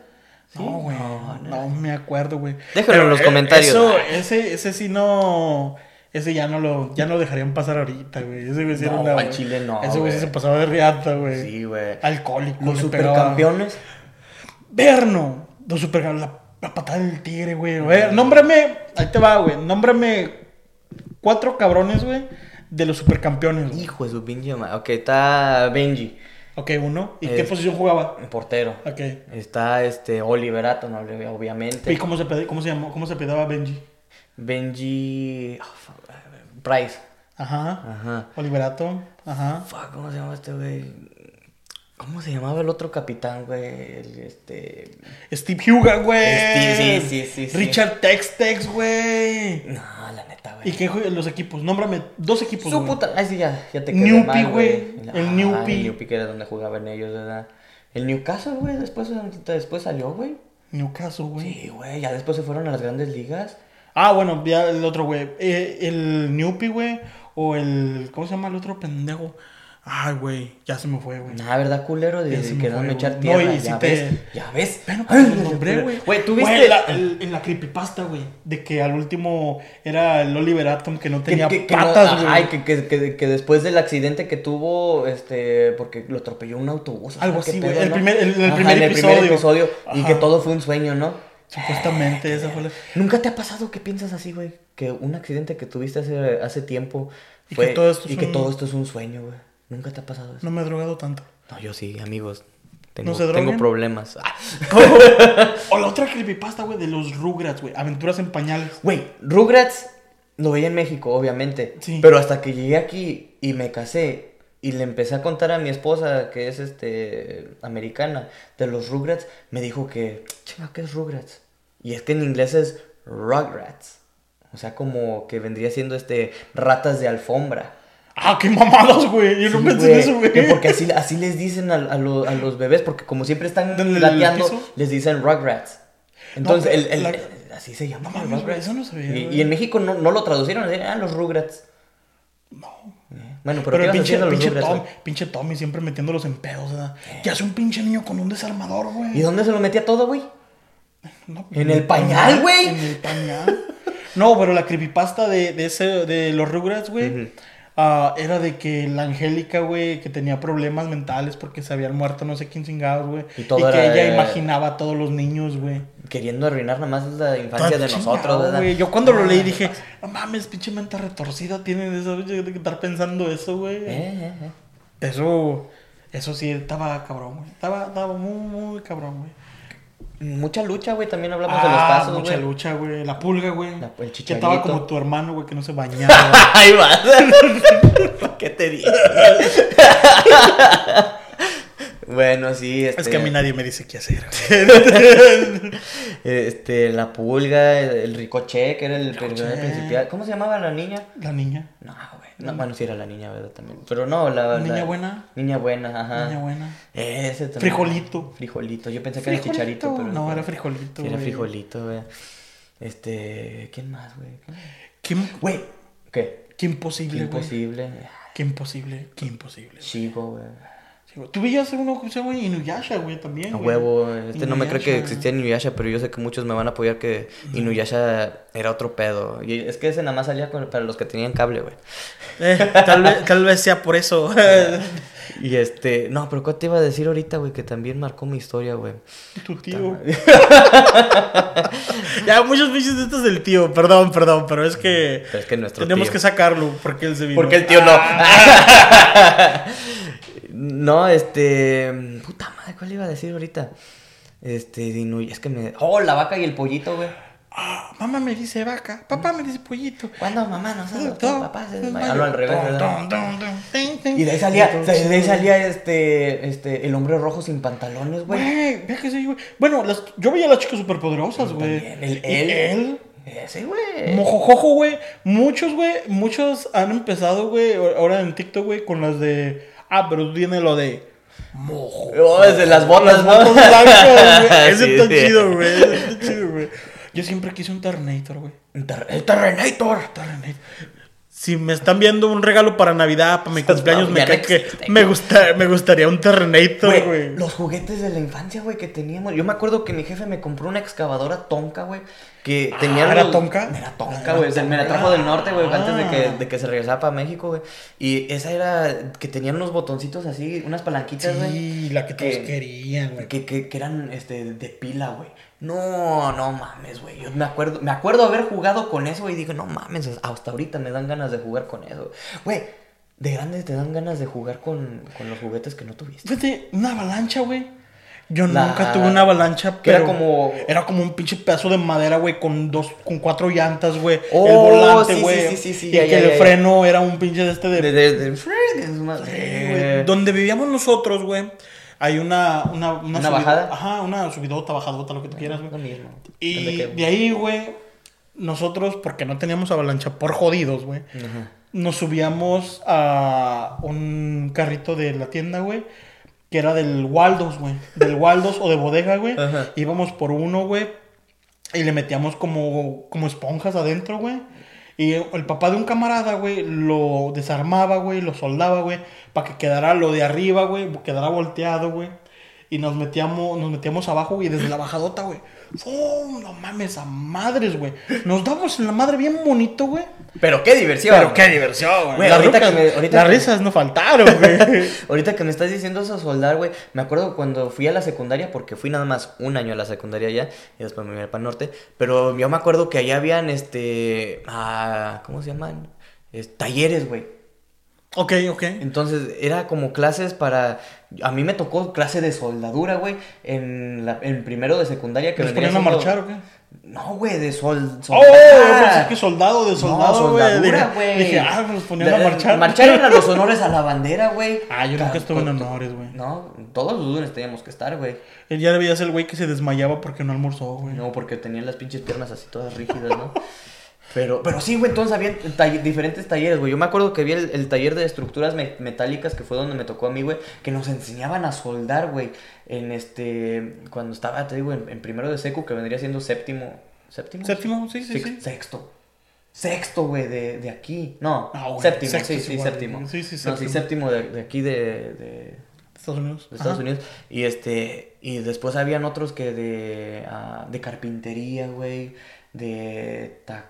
No, güey. No, No, no. me acuerdo, güey. Déjalo en los eh, comentarios. Eso, ese, ese sí no. Ese ya no lo, ya no lo dejarían pasar ahorita, güey. Ese güey sí era No, una. al chile no, Ese güey sí güey. se pasaba de riata, güey. Sí, güey. Alcohólico. Los supercampeones. Verno. Los supercampeones. La, la patada del tigre, güey. A ver, nómbrame. Ahí te va, güey. Nómbrame cuatro cabrones, güey. De los supercampeones, güey. Hijo de su pinche madre. Ok, está Benji, Ok, uno. ¿Y qué posición jugaba? portero. Ok. Está este Oliver Atom, obviamente. ¿Y cómo se, cómo se llamó? ¿Cómo se pedaba Benji? Benji. oh, fuck, Price. Ajá. Ajá. Oliverato. Ajá. Fuck, ¿cómo se llama este güey? ¿Cómo se llamaba el otro capitán, güey? Este. Steve Huga, güey. Steve, sí, sí, sí, sí. Richard Tex Tex, güey. No, la neta, güey. ¿Y qué juegan los equipos? Nómbrame dos equipos, Su güey. puta. Ay, sí, ya, ya te quedé Newpie, güey. El Ah, Newpie. El Newpie, que era donde jugaban ellos, ¿verdad? El Newcastle, güey, después, después salió, güey. Newcastle, güey. Sí, güey, ya después se fueron a las grandes ligas. Ah, bueno, ya el otro, güey. Eh, el Newpie, güey. O el. ¿Cómo se llama el otro pendejo? Ay, güey. Ya se me fue, güey. Nada, ¿verdad, culero? De, de fue, echar tierra. No, y ya si ves, te- ya ves. Ay, pues lo nombré, güey. Güey, tú la- el- en la creepypasta, güey. De que al último era el Oliver Atom que no Que- tenía que- que patas, güey. y que, que, que, que después del accidente que tuvo, este, porque lo atropelló un autobús. Algo así, güey. El ¿no? primer- el- el Ajá, primer el primer episodio. episodio. Y que todo fue un sueño, ¿no? Supuestamente esa fue la. ¿Nunca te ha pasado que piensas así, güey? Que un accidente que tuviste hace, hace tiempo Y fue- que todo esto es y que un- todo esto es un sueño, güey. ¿Nunca te ha pasado eso? No me he drogado tanto. No, yo sí, amigos. Tengo, se droguen? tengo problemas. Ah. O la otra creepypasta, güey, de los Rugrats, güey. Aventuras en pañales. Güey, Rugrats lo veía en México, obviamente. Sí. Pero hasta que llegué aquí y me casé y le empecé a contar a mi esposa, que es este americana, de los Rugrats, me dijo que, chinga, ¿qué es Rugrats? Y es que en inglés es Rugrats. O sea, como que vendría siendo este ratas de alfombra. Ah, qué mamadas, güey. Yo no Sí, pensé güey, en eso, güey. que porque así, así les dicen a, a lo- a los bebés, porque como siempre están ¿En el gateando, piso? les dicen Rugrats. Entonces, el, el- la- el- así se llama. No mames, Rugrats. eso no sabía, Y, y en México no, no lo traducieron, decían, ah, los Rugrats. No. Eh, Bueno, Pero pero, ¿qué el ibas a pinche, los pinche, Tom, pinche Tommy siempre metiéndolos en pedos, ¿verdad? ¿Qué hace un pinche niño con un desarmador, güey? ¿Y dónde se lo metía todo, güey? No, En el pañal, güey. En el pañal. No, pero la creepypasta de, de, ese, de los Rugrats, güey. Ah, era de que la Angélica, güey, que tenía problemas mentales porque se habían muerto no sé quién chingados, güey. Y que era, ella eh, imaginaba a todos los niños, güey. Queriendo arruinar nada más la infancia de Chingado, nosotros, ¿verdad? güey. Yo cuando lo Ah, leí dije, no mames, pinche mente retorcida tienen eso, de que estar pensando eso, güey. Eh, eh, eh. Eso, eso sí, estaba cabrón, güey. Estaba, estaba muy, muy cabrón, güey. Mucha lucha, güey, también hablamos de los Ah, pasos, mucha güey. lucha, güey. La pulga, güey. El Que chicharito. estaba como tu hermano, güey, que no se bañaba. Ahí vas. ¿Qué te digo? bueno, sí, este... Es que a mí nadie me dice qué hacer. Este, la pulga, el ricochet, que era el Ricochet. personaje principal. ¿Cómo se llamaba la niña? La niña. No. No, bueno, sí era la niña, ¿verdad? También. Pero no, la. Niña la- buena. Niña buena, ajá. Niña buena. Ese también. Frijolito. Frijolito. Yo pensé que era chicharito, pero. No, era frijolito, Sí, era frijolito, güey. Este. ¿Quién más, güey? Qué, Güey. ¿Qué? qué imposible, Qué güey. imposible. Qué imposible, qué imposible. Chico, güey. Tú veías uno que se llama Inuyasha, güey, también. A güey. huevo, este no me cree que existía Inuyasha, pero yo sé que muchos me van a apoyar que Inuyasha era otro pedo. Y es que ese nada más salía para los que tenían cable, güey. Eh, tal, vez, tal vez sea por eso. Y este, no, pero ¿qué te iba a decir ahorita, güey? Que también marcó mi historia, güey. tu tío. ya, muchos bichos de estos del tío. Perdón, perdón, pero es que Pero es que nuestro tenemos tío- que sacarlo porque él se vino. Porque el tío no. No, este. Puta madre, ¿cuál iba a decir ahorita? Este, es que me. Oh, la vaca y el pollito, güey. Ah, mamá me dice vaca, papá me dice pollito. ¿Cuándo mamá nos Tom, papá se desmayó? Hablo al revés, ¿verdad? Y de ahí salía, de ahí salía este, este, el hombre rojo sin pantalones, güey. Güey, vea que sí, güey. Bueno, las, yo veía a las chicas superpoderosas, güey. El- él. él. Ese, güey. Mojojojo, güey. Muchos, güey, muchos han empezado, güey, ahora en TikTok, güey, con las de... Ah, pero tiene lo de... Mojo. Oh, desde las botas, ¿no? Botas blancas. Ese está chido, güey. Ese está chido, güey. Yo siempre quise un Terminator, güey. El ter- El Terrenator. Terminator. Si me están viendo un regalo para Navidad, para mi cumpleaños, me no que me, gusta, me gustaría un Terminator, Güey, los juguetes de la infancia, güey, que teníamos. Yo me acuerdo que mi jefe me compró una excavadora tonka, güey. Que tenía. Ah, ¿era los- tonka? Era tonka, Ah, güey. o sea, me la trajo del norte, güey, antes de que, Ah. de que se regresara para México, güey. Y esa era. Que tenían unos botoncitos así, unas palanquitas, güey. Sí, la que todos que- querían, güey. Que, que, que eran este, de pila, güey. No, no mames, güey. Yo me acuerdo, me acuerdo haber jugado con eso y digo, no mames, hasta ahorita me dan ganas de jugar con eso. Güey, de grande te dan ganas de jugar con, con los juguetes que no tuviste. Fíjate, una avalancha, güey. Yo La- nunca tuve una avalancha, que era pero como- era como un pinche pedazo de madera, güey, con dos, con cuatro llantas, güey. Oh, el volante, güey. sí, sí, sí, y ya, que ya, el ya, freno era un pinche de este de, De, de, de- de. Donde vivíamos nosotros, güey, hay una una ¿Una subida- bajada? Ajá, una subidota, bajadota, lo que tú quieras, Lo güey. mismo. Y de ahí, güey, nosotros porque no teníamos avalancha por jodidos, güey. Ajá. nos subíamos a un carrito de la tienda, güey. Que era del Waldos, güey. Del Waldos o de bodega, güey. Íbamos por uno, güey. Y le metíamos como, como esponjas adentro, güey. Y el papá de un camarada, güey, lo desarmaba, güey, lo soldaba, güey, para que quedara lo de arriba, güey, quedara volteado, güey. Y nos metíamos, nos metíamos abajo, güey, desde la bajadota, güey. ¡Fum! No mames, a madres, güey. Nos damos en la madre bien bonito, güey. Pero qué diversión. Pero qué diversión, güey. Las ahorita que me- ahorita las que- risas no faltaron, güey. Ahorita que me estás diciendo eso soldar, güey, me acuerdo cuando fui a la secundaria, porque fui nada más un año a la secundaria ya, y después me vine para el norte, pero yo me acuerdo que allá habían, este, ah, ¿cómo se llaman? Es- talleres, güey. Ok, ok. Entonces, era como clases para... A mí me tocó clase de soldadura, güey, en, la, en primero de secundaria que ¿Nos ponían a marchar o qué? No, güey, de sol... Oh, soldar. yo pensé que soldado de soldado, no, güey. soldadura, Dije- güey. Dije, ah, nos ponían a marchar. Marchar eran los honores a la bandera, güey. Ah, yo nunca Ca- estuve en honores, güey. No, todos los lunes teníamos que estar, güey. Él ya debía ser el güey que se desmayaba porque no almorzó, güey. No, porque tenían las pinches piernas así todas rígidas, ¿no? Pero, pero sí, güey, entonces había tall- diferentes talleres, güey. Yo me acuerdo que había el, el taller de estructuras me- metálicas, que fue donde me tocó a mí, güey, que nos enseñaban a soldar, güey. En este, cuando estaba, te digo, en, en primero de secu, que vendría siendo séptimo. ¿Séptimo? Séptimo, sí, sí, Sex- sí. Sexto. Sexto, güey, de, de aquí. No, Ah, güey, séptimo, sexto sí, sí, igual, séptimo. Sí, sí, No, sí, séptimo. séptimo de, de aquí de- de, Estados Unidos. de Estados Ajá. Unidos. Y este, y después habían otros que de, ah, de carpintería, güey, de ta,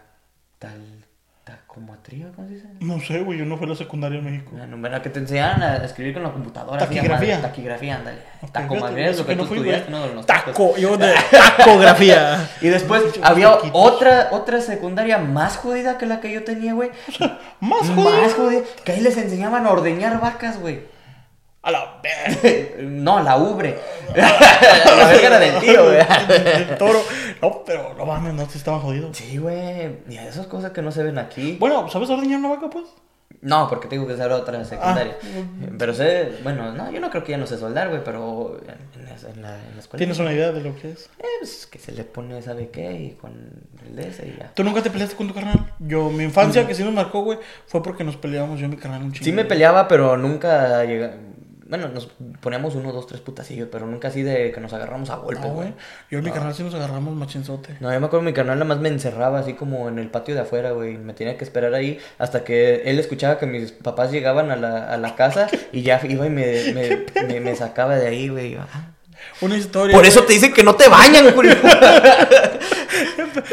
tal, tacometría, ¿cómo se dice? No sé, güey, yo no fui a la secundaria en México. Bueno, bueno, que te enseñaran a escribir con la computadora. Taquigrafía. Taquigrafía, ándale. Ok, Tacometría es lo que no tú fui, estudiaste, güey. ¿no? De los. Taco, yo de tacografía. Y después había otra, otra secundaria más jodida que la que yo tenía, güey. Más Más jodido. jodida. Que ahí les enseñaban a ordeñar vacas, güey. A la. No, la ubre. la verga era del tío, güey. El toro. No, pero no mames, no, sí estaban jodidos. Sí, güey. Y esas cosas que no se ven aquí. Bueno, ¿sabes ordeñar una vaca, pues? No, porque tengo que saber otra secundaria. Ah. Pero sé, bueno, no, yo no creo que ya no sé soldar, güey, pero en, en en la, en la escuela. ¿Tienes una idea de lo que es? Eh, pues, que se le pone, ¿sabe qué? Y con el de ese y ya. ¿Tú nunca te peleaste con tu carnal? Yo, mi infancia, que sí nos marcó, güey, fue porque nos peleábamos yo y mi carnal un chingo. Sí me peleaba, pero nunca llega... Bueno, nos poníamos uno, dos, tres putacillos, pero nunca así de que nos agarramos a golpes, güey. Yo y mi carnal sí nos agarramos machinzote. No, yo me acuerdo mi carnal nada más me encerraba así como en el patio de afuera, güey. Me tenía que esperar ahí hasta que él escuchaba que mis papás llegaban a la, a la casa y ya iba y me, me, me, me sacaba de ahí, güey. Ah. Una historia. Por eso güey. te dicen que no te bañan, güey.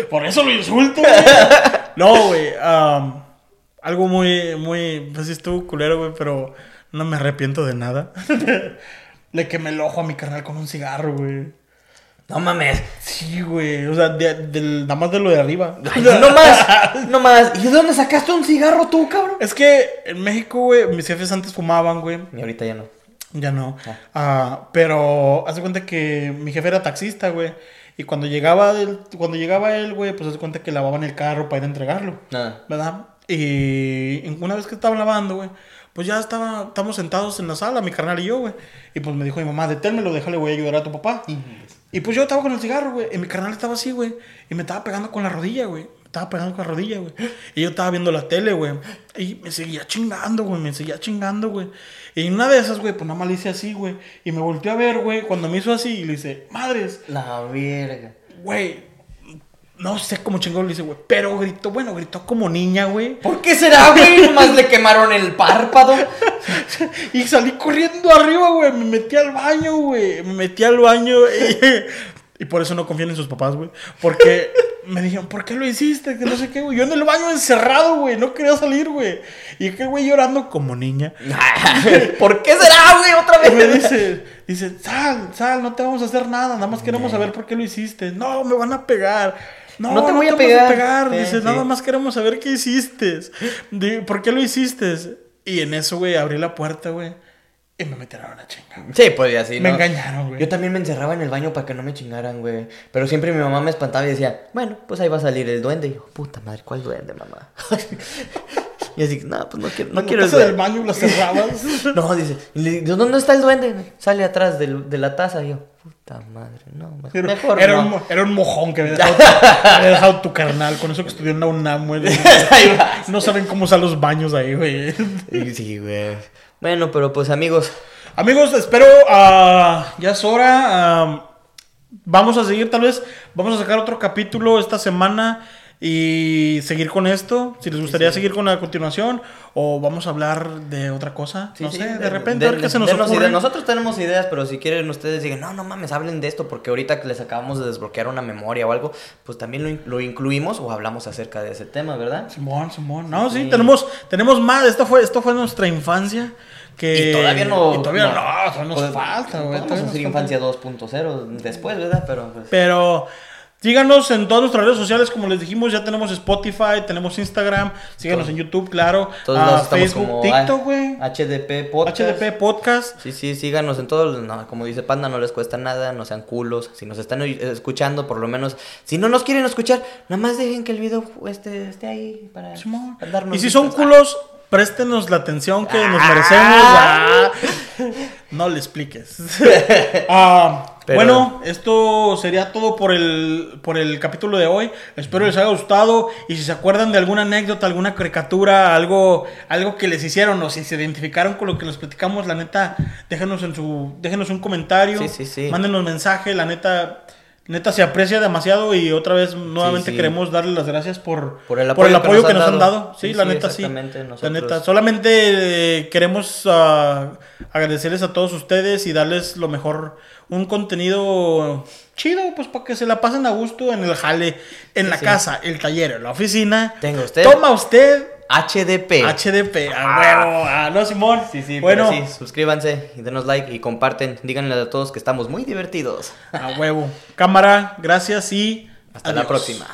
Por eso lo insulto, güey. No, güey. am, algo muy, muy. Pues sí estuvo culero, güey, pero no me arrepiento de nada. Le quemé el ojo a mi carnal con un cigarro, güey. No mames. Sí, güey. O sea, de- del- nada más de lo de arriba. Ay, no más, no más. ¿Y de dónde sacaste un cigarro tú, cabrón? Es que en México, güey, mis jefes antes fumaban, güey. Y ahorita ya no. Ya no. Ah. Ah, pero hace cuenta que mi jefe era taxista, güey. Y cuando llegaba, del- cuando llegaba él, güey, pues hace cuenta que lavaban el carro para ir a entregarlo. Nada. ¿verdad? Y una vez que estaban lavando, güey, pues ya estaba, estamos sentados en la sala, mi carnal y yo, güey. Y pues me dijo mi mamá, deténmelo, déjale, voy a ayudar a tu papá. Y pues yo estaba con el cigarro, güey, y mi carnal estaba así, güey, y me estaba pegando con la rodilla, güey. Me estaba pegando con la rodilla, güey. Y yo estaba viendo la tele, güey. Y me seguía chingando, güey, me seguía chingando, güey. Y una de esas, güey, pues nada más le hice así, güey. Y me volteó a ver, güey, cuando me hizo así, y le dice, madres, La verga. güey. No sé cómo chingón le dice, güey. Pero gritó, bueno, gritó como niña, güey. ¿Por qué será, güey? Nomás le quemaron el párpado. Y salí corriendo arriba, güey. Me metí al baño, güey. Me metí al baño. Y, y por eso no confían en sus papás, güey. Porque me dijeron, ¿por qué lo hiciste? Que no sé qué, güey. Yo en el baño encerrado, güey. No quería salir, güey. Y aquel güey llorando como niña. ¿Por qué será, güey? Otra Y me vez. dice, dice, sal, sal, no te vamos a hacer nada. Nada más queremos saber por qué lo hiciste. No, me van a pegar. No, No te voy a pegar. Sí, Dice, sí. nada más queremos saber qué hiciste. ¿Por qué lo hiciste? Y en eso, güey, abrí la puerta, güey. Y me metieron a la chinga. Sí, pues y así, Me ¿no? engañaron, güey. Yo también me encerraba en el baño para que no me chingaran, güey. Pero siempre mi mamá me espantaba y decía, bueno, pues ahí va a salir el duende. Y yo, puta madre, ¿cuál duende, mamá? y así, no, pues no quiero, no quiero el del baño la cerrabas. No, dice, y le digo, ¿dónde está el duende? Sale atrás de la taza. Y yo, puta madre, no, mejor, Era, mejor era no. un, mo- era un mojón que había dejado, había dejado tu carnal. Con eso que estudió en la UNAM, güey. No saben cómo usar los baños ahí, güey. Sí, güey. Bueno, pero pues amigos, Amigos, espero, ah, ya es hora. ah, vamos a seguir, tal vez, vamos a sacar otro capítulo esta semana y seguir con esto. Si les gustaría seguir con la continuación o vamos a hablar de otra cosa. Sí, no sí, sé, de, de- repente, de- a ver qué se nos ocurre. Nosotros tenemos ideas, pero si quieren ustedes digan, no, no mames, hablen de esto, porque ahorita que les acabamos de desbloquear una memoria o algo, pues también lo, in- lo incluimos o hablamos acerca de ese tema, ¿verdad? Simón, Simón. No, sí, Sí. tenemos, tenemos más. Esto fue, esto fue nuestra infancia. Que... Y todavía no. y todavía no, todavía nos Podemos- falta, güey. Todavía nos hacer infancia 2.0 después, ¿verdad? Pero pues. Pero síganos en todas nuestras redes sociales, como les dijimos, ya tenemos Spotify, tenemos Instagram, síganos Todo- en YouTube, claro, Todos ah, Facebook, como TikTok, ah, güey, HDP Podcast. HDP Podcast. Sí, sí, síganos en todo. no, como dice Panda, no les cuesta nada, no sean culos. Si nos están escuchando, por lo menos, si no nos quieren escuchar, nada más dejen que el video esté, esté ahí para Simón. darnos Y si son culos, préstenos la atención que nos Ah. merecemos. Ah. No le expliques. Ah, Pero- Bueno, esto sería todo por el, por el capítulo de hoy. Espero les haya gustado. Y si se acuerdan de alguna anécdota, alguna caricatura, algo, algo que les hicieron o si se identificaron con lo que les platicamos, la neta, déjenos en su, déjenos un comentario. Sí, sí, sí. Mándenos mensaje, la neta. Neta se aprecia demasiado y otra vez nuevamente sí. queremos darles las gracias por, Por el apoyo que nos que han nos han dado. dado. Sí, Sí, la neta sí. La neta, solamente eh, queremos ah, agradecerles a todos ustedes y darles lo mejor, un contenido chido, pues para que se la pasen a gusto en el jale, en la casa, el taller, en la oficina. Tenga usted. Toma usted HDP. HDP, a huevo. Ah, no, Simón. Sí, sí, bueno, sí, suscríbanse y denos like y comparten. Díganle a todos que estamos muy divertidos. a huevo. Cámara, gracias y Hasta la próxima.